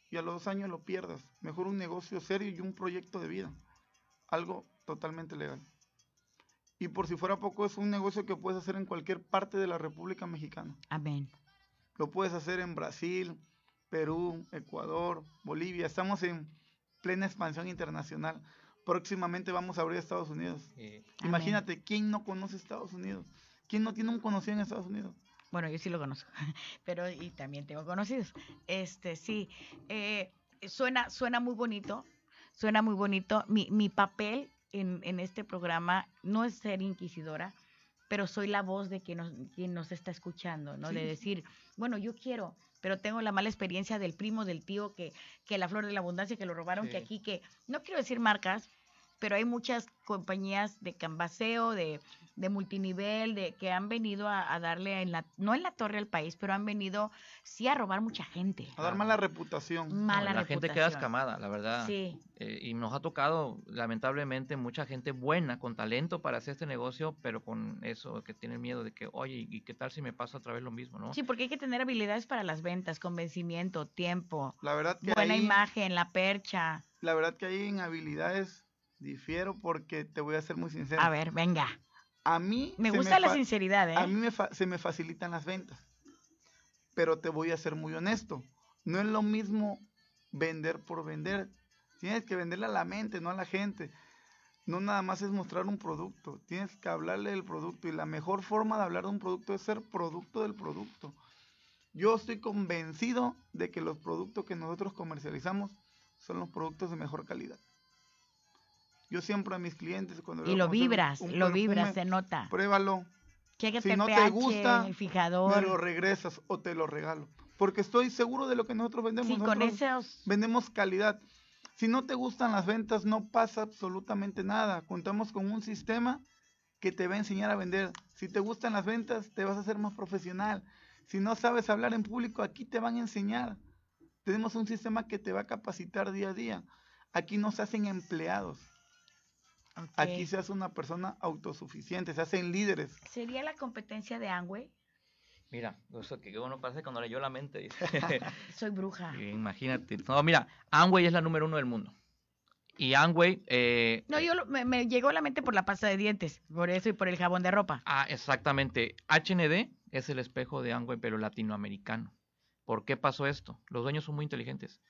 y a los dos años lo pierdas. Mejor un negocio serio y un proyecto de vida. Algo totalmente legal. Y por si fuera poco, es un negocio que puedes hacer en cualquier parte de la República Mexicana. Amén. Lo puedes hacer en Brasil, Perú, Ecuador, Bolivia. Estamos en plena expansión internacional. Próximamente vamos a abrir Estados Unidos. Eh, Amén. Imagínate, ¿quién no conoce Estados Unidos? ¿Quién no tiene un conocido en Estados Unidos? Bueno, yo sí lo conozco, pero y también tengo conocidos. Este, sí, eh, suena, suena muy bonito, suena muy bonito. Mi, mi papel en, en este programa no es ser inquisidora, pero soy la voz de quien nos, quien nos está escuchando, ¿no? Sí, De decir, bueno, yo quiero, pero tengo la mala experiencia del primo, del tío, que, que la flor de la abundancia, que lo robaron, que aquí, que no quiero decir marcas, pero hay muchas compañías de canvaseo, de, de multinivel, de que han venido a, a darle en la, no en la torre al país, pero han venido sí a robar mucha gente. A dar mala reputación. Mala la gente queda escamada, la verdad. Sí, Eh, y nos ha tocado, lamentablemente, mucha gente buena, con talento para hacer este negocio, pero con eso que tienen miedo de que, oye, ¿y qué tal si me pasa otra vez lo mismo, no? sí, porque hay que tener habilidades para las ventas, convencimiento, tiempo, La verdad que buena ahí, imagen, la percha. la verdad que ahí en habilidades difiero porque te voy a ser muy sincero. A ver, venga. A mí Me gusta la sinceridad, ¿eh? A mí me se me facilitan las ventas. Pero te voy a ser muy honesto. No es lo mismo vender por vender. Tienes que venderle a la mente, no a la gente. No nada más es mostrar un producto. Tienes que hablarle del producto. Y la mejor forma de hablar de un producto es ser producto del producto. Yo estoy convencido de que los productos que nosotros comercializamos son los productos de mejor calidad. Yo siempre a mis clientes cuando Y lo vibras, un lo vibras, perfume, se nota. Pruébalo, si no te gusta, el fijador. me lo regresas o te lo regalo. Porque estoy seguro de lo que nosotros vendemos. Sí, con esos... vendemos calidad. Si no te gustan las ventas, no pasa absolutamente nada. Contamos con un sistema que te va a enseñar a vender. Si te gustan las ventas, te vas a hacer más profesional. Si no sabes hablar en público, aquí te van a enseñar. Tenemos un sistema que te va a capacitar día a día. Aquí no se hacen empleados. Aquí se hace una persona autosuficiente, se hacen líderes. ¿Sería la competencia de Angway? Mira, eso que uno parece cuando leyó la mente. dice. Soy bruja. Y Imagínate. No, mira, Amway es la número uno del mundo. Y Amway, eh, No, yo lo- me, me llegó a la mente por la pasta de dientes, por eso y por el jabón de ropa. ah, exactamente. HND es el espejo de Amway, pero latinoamericano. ¿Por qué pasó esto? Los dueños son muy inteligentes.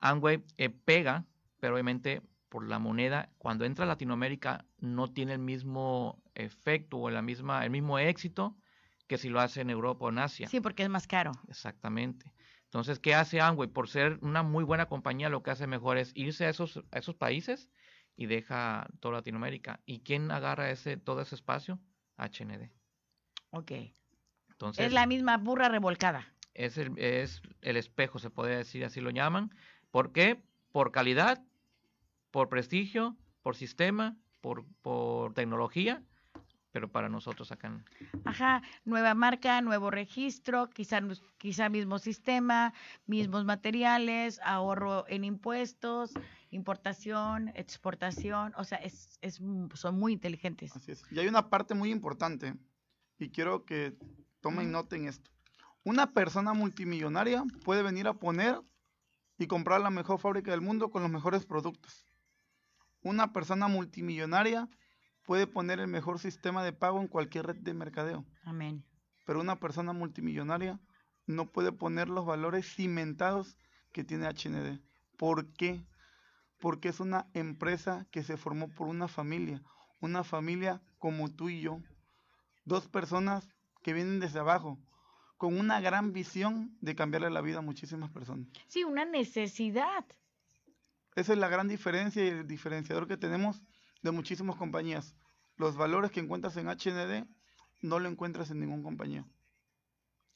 Amway eh, pega, pero obviamente por la moneda, cuando entra a Latinoamérica no tiene el mismo efecto o la misma, el mismo éxito que si lo hace en Europa o en Asia. Sí, porque es más caro. Exactamente. Entonces, ¿qué hace Amway? Por ser una muy buena compañía, lo que hace mejor es irse a esos, a esos países y deja toda Latinoamérica. ¿Y quién agarra ese, todo ese espacio? HND. Ok. Entonces, es la misma burra revolcada. es el, es el espejo, se podría decir, así lo llaman. ¿Por qué? Por calidad, por prestigio, por sistema, por, por tecnología, pero para nosotros acá. Ajá, nueva marca, nuevo registro, quizá, quizá mismo sistema, mismos materiales, ahorro en impuestos, importación, exportación, o sea, es, es, son muy inteligentes. Así es. Y hay una parte muy importante y quiero que tomen nota en esto. Una persona multimillonaria puede venir a poner y comprar la mejor fábrica del mundo con los mejores productos. Una persona multimillonaria puede poner el mejor sistema de pago en cualquier red de mercadeo. Amén. Pero una persona multimillonaria no puede poner los valores cimentados que tiene HND. ¿Por qué? porque es una empresa que se formó por una familia, una familia como tú y yo, dos personas que vienen desde abajo, con una gran visión de cambiarle la vida a muchísimas personas. Sí, una necesidad. Esa es la gran diferencia y el diferenciador que tenemos de muchísimas compañías. Los valores que encuentras en HND no lo encuentras en ninguna compañía.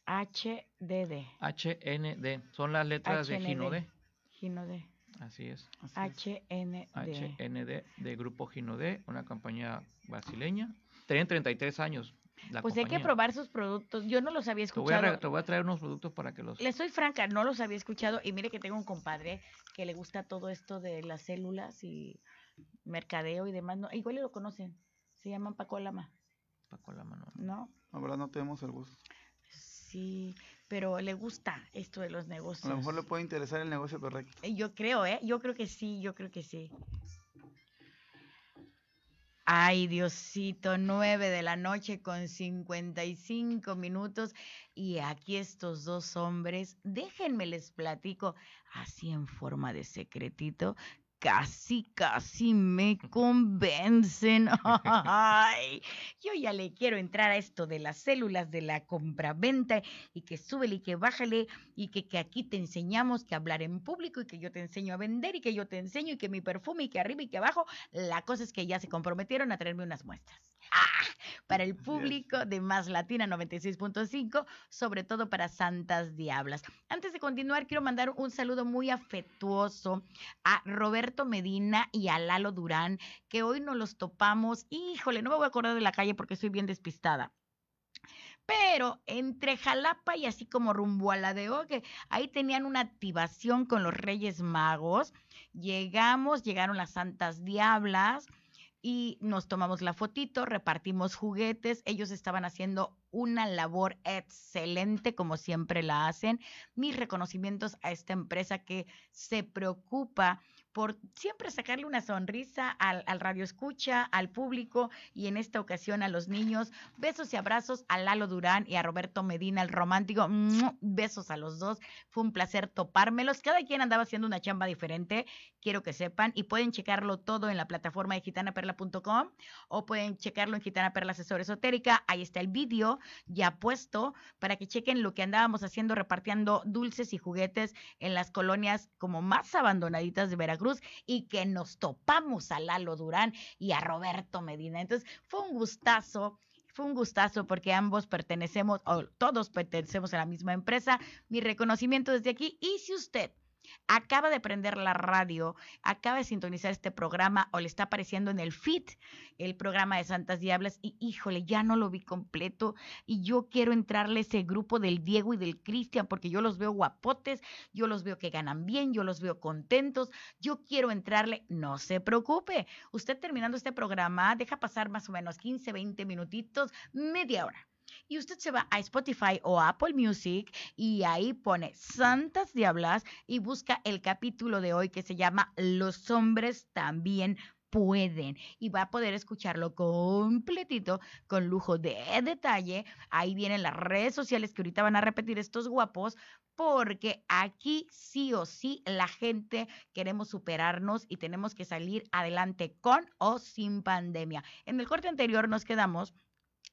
HDD. HND. Son las letras de Ginode. Ginode. Así es. HND. HND de Grupo Ginode, una compañía brasileña. Tienen 33 años. pues hay que probar sus productos. Yo no los había escuchado. Te voy, a, traer unos productos para que los. Le soy franca, no los había escuchado. Y mire que tengo un compadre que le gusta todo esto de las células y mercadeo y demás. No, igual lo conocen. Se llaman Paco Lama. Paco Lama, no. ¿No? La verdad no tenemos el gusto. Sí, pero le gusta esto de los negocios. A lo mejor le puede interesar el negocio correcto. Eh, yo creo, ¿eh? Yo creo que sí, yo creo que sí. Ay, Diosito, nueve de la noche con cincuenta y cinco minutos. Y aquí estos dos hombres, déjenme les platico, así en forma de secretito, casi, casi me convencen. Ay, yo ya le quiero entrar a esto de las células de la compraventa y que súbele y que bájale y que, que aquí te enseñamos que hablar en público y que yo te enseño a vender y que yo te enseño y que mi perfume y que arriba y que abajo. La cosa es que ya se comprometieron a traerme unas muestras. ¡Ah! Para el público de Más Latina 96.5, sobre todo para Santas Diablas. Antes de continuar, quiero mandar un saludo muy afectuoso a Roberto Medina y a Lalo Durán, que hoy nos los topamos. Híjole, no me voy a acordar de la calle porque estoy bien despistada pero entre Jalapa y así como rumbo a la de Oque, ahí tenían una activación con los Reyes Magos. Llegamos, llegaron las Santas Diablas, y nos tomamos la fotito, repartimos juguetes, ellos estaban haciendo una labor excelente como siempre la hacen. Mis reconocimientos a esta empresa que se preocupa por siempre sacarle una sonrisa al, al, radio escucha, al público y en esta ocasión a los niños. Besos y abrazos a Lalo Durán y a Roberto Medina, el romántico. Besos a los dos. Fue un placer topármelos. Cada quien andaba haciendo una chamba diferente, quiero que sepan, y pueden checarlo todo en la plataforma de gitanaperla.com o pueden checarlo en Gitana Perla Asesor Esotérica. Ahí está el vídeo ya puesto para que chequen lo que andábamos haciendo repartiendo dulces y juguetes en las colonias como más abandonaditas de Veracruz Cruz y que nos topamos a Lalo Durán y a Roberto Medina. Entonces, fue un gustazo fue un gustazo porque ambos pertenecemos, o todos pertenecemos a la misma empresa. Mi reconocimiento desde aquí. Y si usted acaba de prender la radio, acaba de sintonizar este programa o le está apareciendo en el feed el programa de Santas Diablas y híjole, ya no lo vi completo y yo quiero entrarle a ese grupo del Diego y del Cristian porque yo los veo guapotes, yo los veo que ganan bien, yo los veo contentos, yo quiero entrarle, no se preocupe, usted terminando este programa deja pasar más o menos 15, 20 minutitos, media hora y usted se va a Spotify o Apple Music y ahí pone Santas Diablas y busca el capítulo de hoy que se llama Los hombres también pueden y va a poder escucharlo completito con lujo de detalle. Ahí vienen las redes sociales que ahorita van a repetir estos guapos porque aquí sí o sí la gente queremos superarnos y tenemos que salir adelante con o sin pandemia. En el corte anterior nos quedamos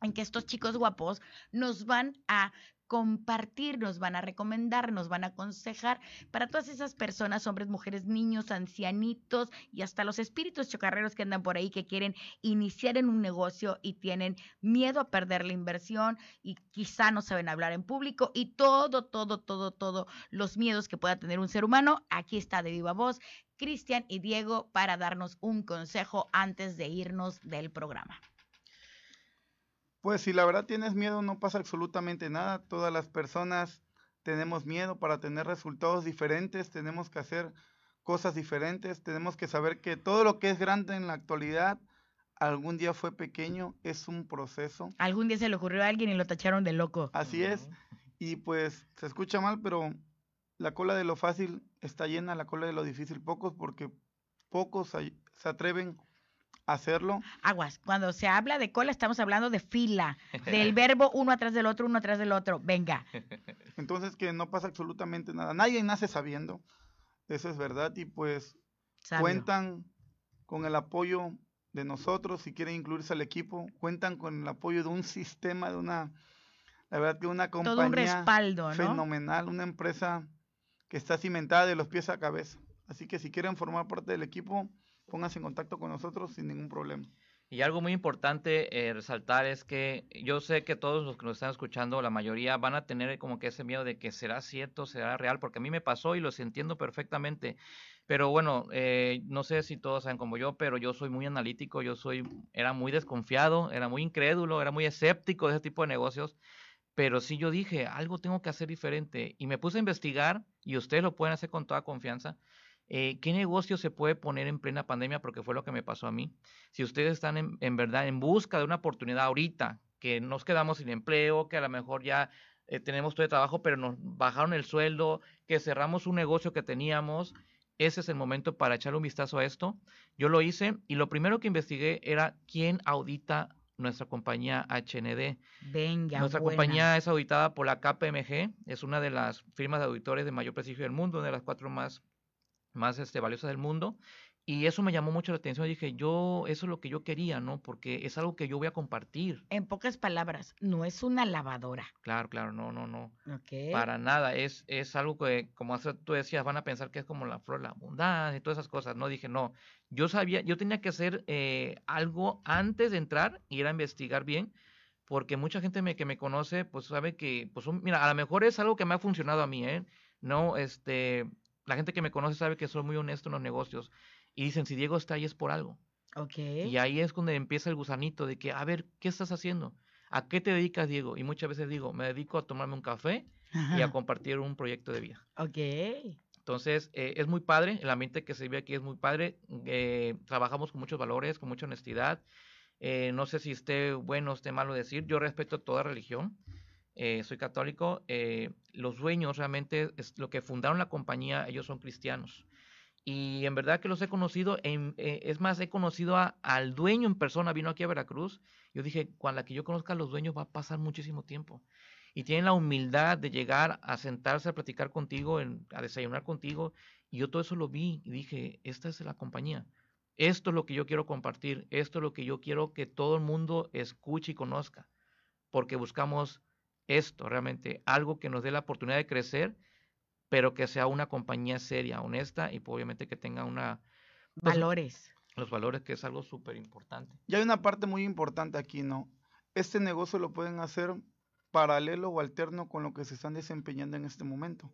en que estos chicos guapos nos van a compartir, nos van a recomendar, nos van a aconsejar para todas esas personas, hombres, mujeres, niños, ancianitos y hasta los espíritus chocarreros que andan por ahí que quieren iniciar en un negocio y tienen miedo a perder la inversión y quizá no saben hablar en público y todo, todo, todo, todo los miedos que pueda tener un ser humano. Aquí está de viva voz Cristian y Diego para darnos un consejo antes de irnos del programa. Pues si la verdad tienes miedo no pasa absolutamente nada. Todas las personas tenemos miedo para tener resultados diferentes, tenemos que hacer cosas diferentes, tenemos que saber que todo lo que es grande en la actualidad algún día fue pequeño, es un proceso. Algún día se le ocurrió a alguien y lo tacharon de loco. Así es. Y pues se escucha mal, pero la cola de lo fácil está llena, la cola de lo difícil pocos, porque pocos se atreven hacerlo. Aguas, cuando se habla de cola estamos hablando de fila, del verbo uno atrás del otro, uno atrás del otro, venga. Entonces que no pasa absolutamente nada, nadie nace sabiendo, eso es verdad y pues Sabio. Cuentan con el apoyo de nosotros si quieren incluirse al equipo. Cuentan con el apoyo de un sistema, de una, la verdad que una compañía Todo un respaldo, ¿no? fenomenal, una empresa que está cimentada de los pies a cabeza. Así que si quieren formar parte del equipo, pónganse en contacto con nosotros sin ningún problema. Y algo muy importante eh, resaltar es que yo sé que todos los que nos están escuchando, la mayoría van a tener como que ese miedo de que será cierto, será real, porque a mí me pasó y los entiendo perfectamente. Pero bueno, eh, no sé si todos saben como yo, pero yo soy muy analítico, yo soy, era muy desconfiado, era muy incrédulo, era muy escéptico de ese tipo de negocios. Pero sí yo dije, algo tengo que hacer diferente. Y me puse a investigar, y ustedes lo pueden hacer con toda confianza, eh, ¿Qué negocio se puede poner en plena pandemia? Porque fue lo que me pasó a mí. Si ustedes están en, en verdad en busca de una oportunidad ahorita, que nos quedamos sin empleo, que a lo mejor ya eh, tenemos todo el trabajo, pero nos bajaron el sueldo, que cerramos un negocio que teníamos, ese es el momento para echarle un vistazo a esto. Yo lo hice y lo primero que investigué era quién audita nuestra compañía HND. Venga, Nuestra buena. compañía es auditada por la KPMG, es una de las firmas de auditores de mayor prestigio del mundo, una de las cuatro más más este, valiosas del mundo. Y eso me llamó mucho la atención. Dije, yo, eso es lo que yo quería, ¿no? Porque es algo que yo voy a compartir. En pocas palabras, no es una lavadora. Claro, claro, no, no, no. ¿Ok? Para nada. Es, es algo que, como hace- tú decías, van a pensar que es como la flor de la abundancia y todas esas cosas. No, dije, no. Yo sabía, yo tenía que hacer eh, algo antes de entrar y ir a investigar bien. Porque mucha gente me, que me conoce, pues sabe que, pues, mira, a lo mejor es algo que me ha funcionado a mí, ¿eh? No, este, la gente que me conoce sabe que soy muy honesto en los negocios. Y dicen, si Diego está ahí es por algo. Ok. Y ahí es donde empieza el gusanito de que, a ver, ¿qué estás haciendo? ¿A qué te dedicas, Diego? Y muchas veces digo, me dedico a tomarme un café y a compartir un proyecto de vida. Ok. Entonces, eh, es muy padre, el ambiente que se vive aquí es muy padre. eh, trabajamos con muchos valores, con mucha honestidad. Eh, no sé si esté bueno o esté malo decir, yo respeto toda religión. Eh, soy católico. eh, los dueños realmente, es lo que fundaron la compañía, ellos son cristianos. Y en verdad que los he conocido, en- eh, es más, he conocido al dueño en persona, vino aquí a Veracruz. Yo dije, cuando la que yo conozca a los dueños va a pasar muchísimo tiempo. Y tienen la humildad de llegar a sentarse a platicar contigo, a desayunar contigo. Y yo todo eso lo vi y dije, esta es la compañía. Esto es lo que yo quiero compartir. Esto es lo que yo quiero que todo el mundo escuche y conozca. Porque buscamos esto realmente, algo que nos dé la oportunidad de crecer, pero que sea una compañía seria, honesta y pues, obviamente que tenga una pues, Valores. los valores, que es algo súper importante. Y hay una parte muy importante aquí, ¿no? Este negocio lo pueden hacer paralelo o alterno con lo que se están desempeñando en este momento,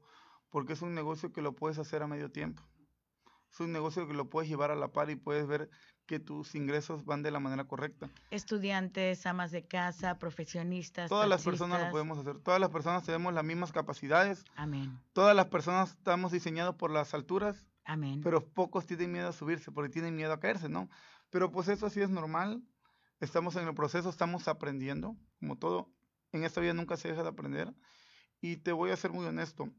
porque es un negocio que lo puedes hacer a medio tiempo. Es un negocio que lo puedes llevar a la par y puedes ver que tus ingresos van de la manera correcta. Estudiantes, amas de casa, profesionistas. Todas las personas lo podemos hacer. Todas las personas tenemos las mismas capacidades. Amén. Todas las personas estamos diseñados por las alturas, Amén. pero pocos tienen miedo a subirse porque tienen miedo a caerse, ¿no? Pero pues eso sí es normal. Estamos en el proceso, estamos aprendiendo, como todo. En esta vida nunca se deja de aprender. Y te voy a ser muy honesto.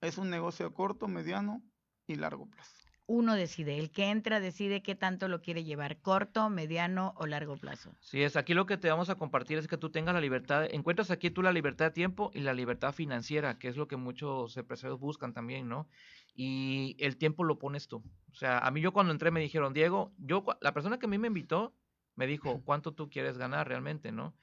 Es un negocio a corto, mediano y largo plazo. Uno decide, el que entra decide qué tanto lo quiere llevar, corto, mediano o largo plazo. Sí, es aquí lo que te vamos a compartir es que tú tengas la libertad, encuentras aquí tú la libertad de tiempo y la libertad financiera, que es lo que muchos empresarios buscan también, ¿no? Y el tiempo lo pones tú. O sea, a mí yo cuando entré me dijeron, Diego, yo la persona que a mí me invitó me dijo, ¿cuánto tú quieres ganar realmente, no?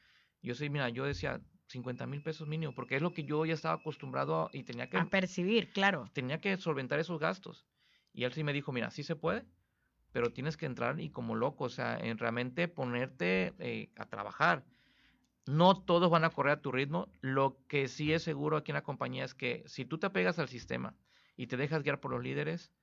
Yo sí, mira, yo decía 50 mil pesos mínimo, porque es lo que yo ya estaba acostumbrado a- y tenía que A percibir, claro. tenía que solventar esos gastos. Y él sí me dijo, mira, sí se puede, pero tienes que entrar y como loco, o sea, en realmente ponerte eh, a trabajar. No todos van a correr a tu ritmo. Lo que sí es seguro aquí en la compañía es que si tú te apegas al sistema y te dejas guiar por los líderes,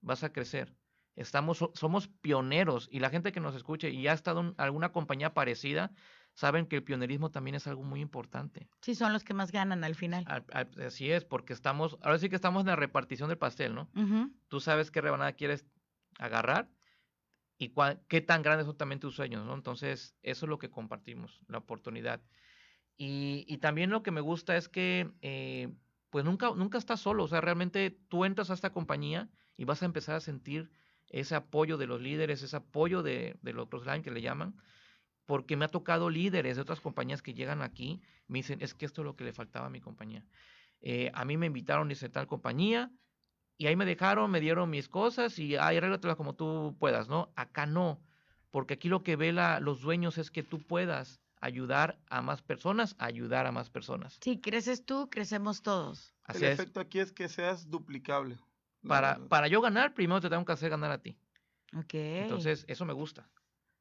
vas a crecer. Estamos, so- somos pioneros y la gente que nos escuche y ha estado en alguna compañía parecida, saben que el pionerismo también es algo muy importante. Sí, son los que más ganan al final. Al- al- Así es, porque estamos, ahora sí que estamos en la repartición del pastel, ¿no? Tú sabes qué rebanada quieres agarrar y cuál- qué tan grandes son también tus sueños, ¿no? Entonces, eso es lo que compartimos, la oportunidad. Y, y también lo que me gusta es que, eh, pues nunca, nunca estás solo, o sea, realmente tú entras a esta compañía y vas a empezar a sentir ese apoyo de los líderes, ese apoyo de, de los crossline que le llaman, porque me ha tocado líderes de otras compañías que llegan aquí, me dicen, es que esto es lo que le faltaba a mi compañía. Eh, a mí me invitaron, dice tal compañía, y ahí me dejaron, me dieron mis cosas y ahí arréglatelas como tú puedas, ¿no? Acá no, porque aquí lo que ve la, los dueños es que tú puedas ayudar a más personas, ayudar a más personas. Sí, creces tú, crecemos todos. el efecto aquí es que seas duplicable. Para, para yo ganar, primero te tengo que hacer ganar a ti. Ok. Entonces, eso me gusta.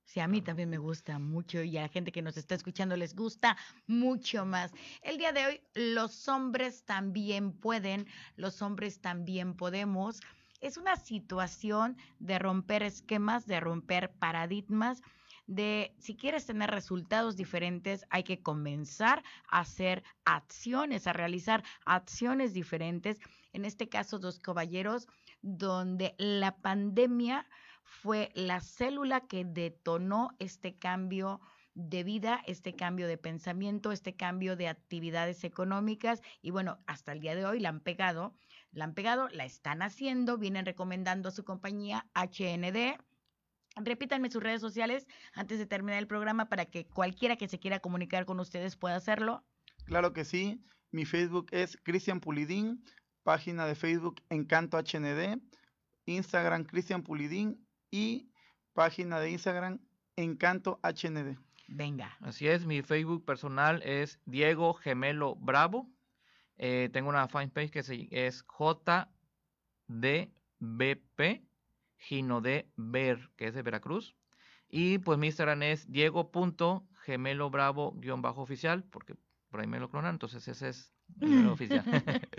Sí, a mí también me gusta mucho y a la gente que nos está escuchando les gusta mucho más. El día de hoy, los hombres también pueden, los hombres también podemos. Es una situación de romper esquemas, de romper paradigmas, de si quieres tener resultados diferentes, hay que comenzar a hacer acciones, a realizar acciones diferentes. En este caso, dos caballeros, donde la pandemia fue la célula que detonó este cambio de vida, este cambio de pensamiento, este cambio de actividades económicas y bueno, hasta el día de hoy la han pegado, la han pegado, la están haciendo, vienen recomendando a su compañía HND. Repítanme sus redes sociales antes de terminar el programa para que cualquiera que se quiera comunicar con ustedes pueda hacerlo. Claro que sí. Mi Facebook es Cristian Pulidín, página de Facebook Encanto HND, Instagram Cristian Pulidín y página de Instagram Encanto HND. Venga. Así es, mi Facebook personal es Diego Gemelo Bravo. Eh, tengo una fanpage que es JDBP Gino de Ver, que es de Veracruz. Y pues mi Instagram es diego.gemelobravo-oficial, porque por ahí me lo clonan, entonces ese es el oficial.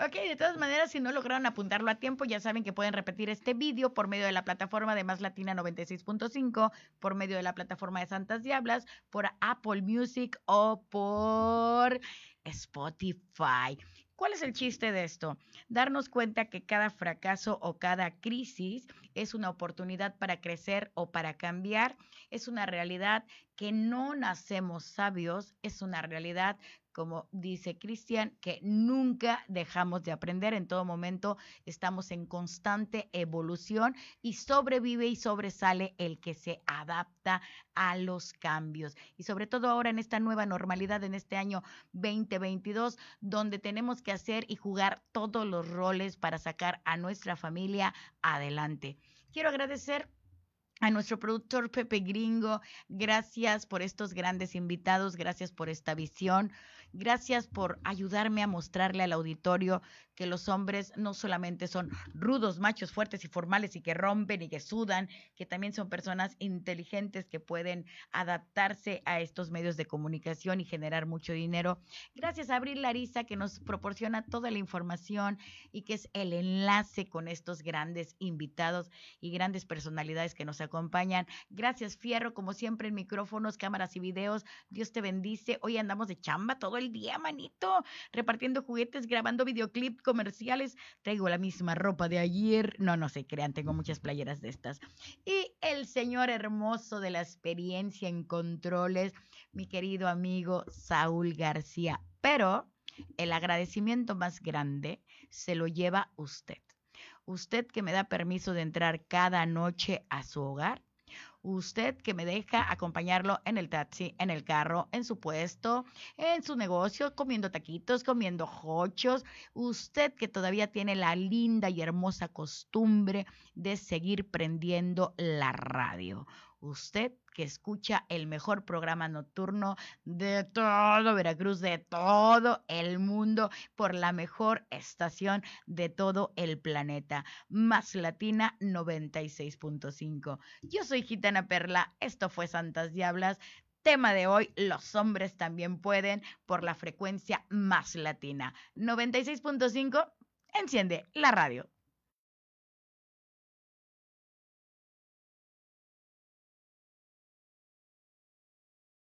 ok, de todas maneras, si no lograron apuntarlo a tiempo, ya saben que pueden repetir este vídeo por medio de la plataforma de Más Latina 96.5, por medio de la plataforma de Santas Diablas, por Apple Music o por Spotify. ¿Cuál es el chiste de esto? Darnos cuenta que cada fracaso o cada crisis es una oportunidad para crecer o para cambiar. Es una realidad que no nacemos sabios, es una realidad como dice Cristian, que nunca dejamos de aprender, en todo momento estamos en constante evolución y sobrevive y sobresale el que se adapta a los cambios. Y sobre todo ahora en esta nueva normalidad, en este año 2022, donde tenemos que hacer y jugar todos los roles para sacar a nuestra familia adelante. Quiero agradecer a nuestro productor Pepe Gringo, gracias por estos grandes invitados, gracias por esta visión. Gracias por ayudarme a mostrarle al auditorio que los hombres no solamente son rudos, machos, fuertes y formales y que rompen y que sudan, que también son personas inteligentes que pueden adaptarse a estos medios de comunicación y generar mucho dinero. Gracias a Abril Larisa que nos proporciona toda la información y que es el enlace con estos grandes invitados y grandes personalidades que nos acompañan. Gracias Fierro, como siempre en micrófonos, cámaras y videos. Dios te bendice. Hoy andamos de chamba todo el día, manito, repartiendo juguetes, grabando videoclip comerciales. Traigo la misma ropa de ayer. No, no se crean, tengo muchas playeras de estas. Y el señor hermoso de la experiencia en controles, mi querido amigo Saúl García. Pero el agradecimiento más grande se lo lleva usted. Usted que me da permiso de entrar cada noche a su hogar usted que me deja acompañarlo en el taxi, en el carro, en su puesto, en su negocio, comiendo taquitos, comiendo jochos, usted que todavía tiene la linda y hermosa costumbre de seguir prendiendo la radio usted que escucha el mejor programa nocturno de todo Veracruz, de todo el mundo, por la mejor estación de todo el planeta, Más Latina 96.5. Yo soy Gitana Perla, esto fue Santas Diablas. Tema de hoy, los hombres también pueden por la frecuencia más latina. 96.5, enciende la radio.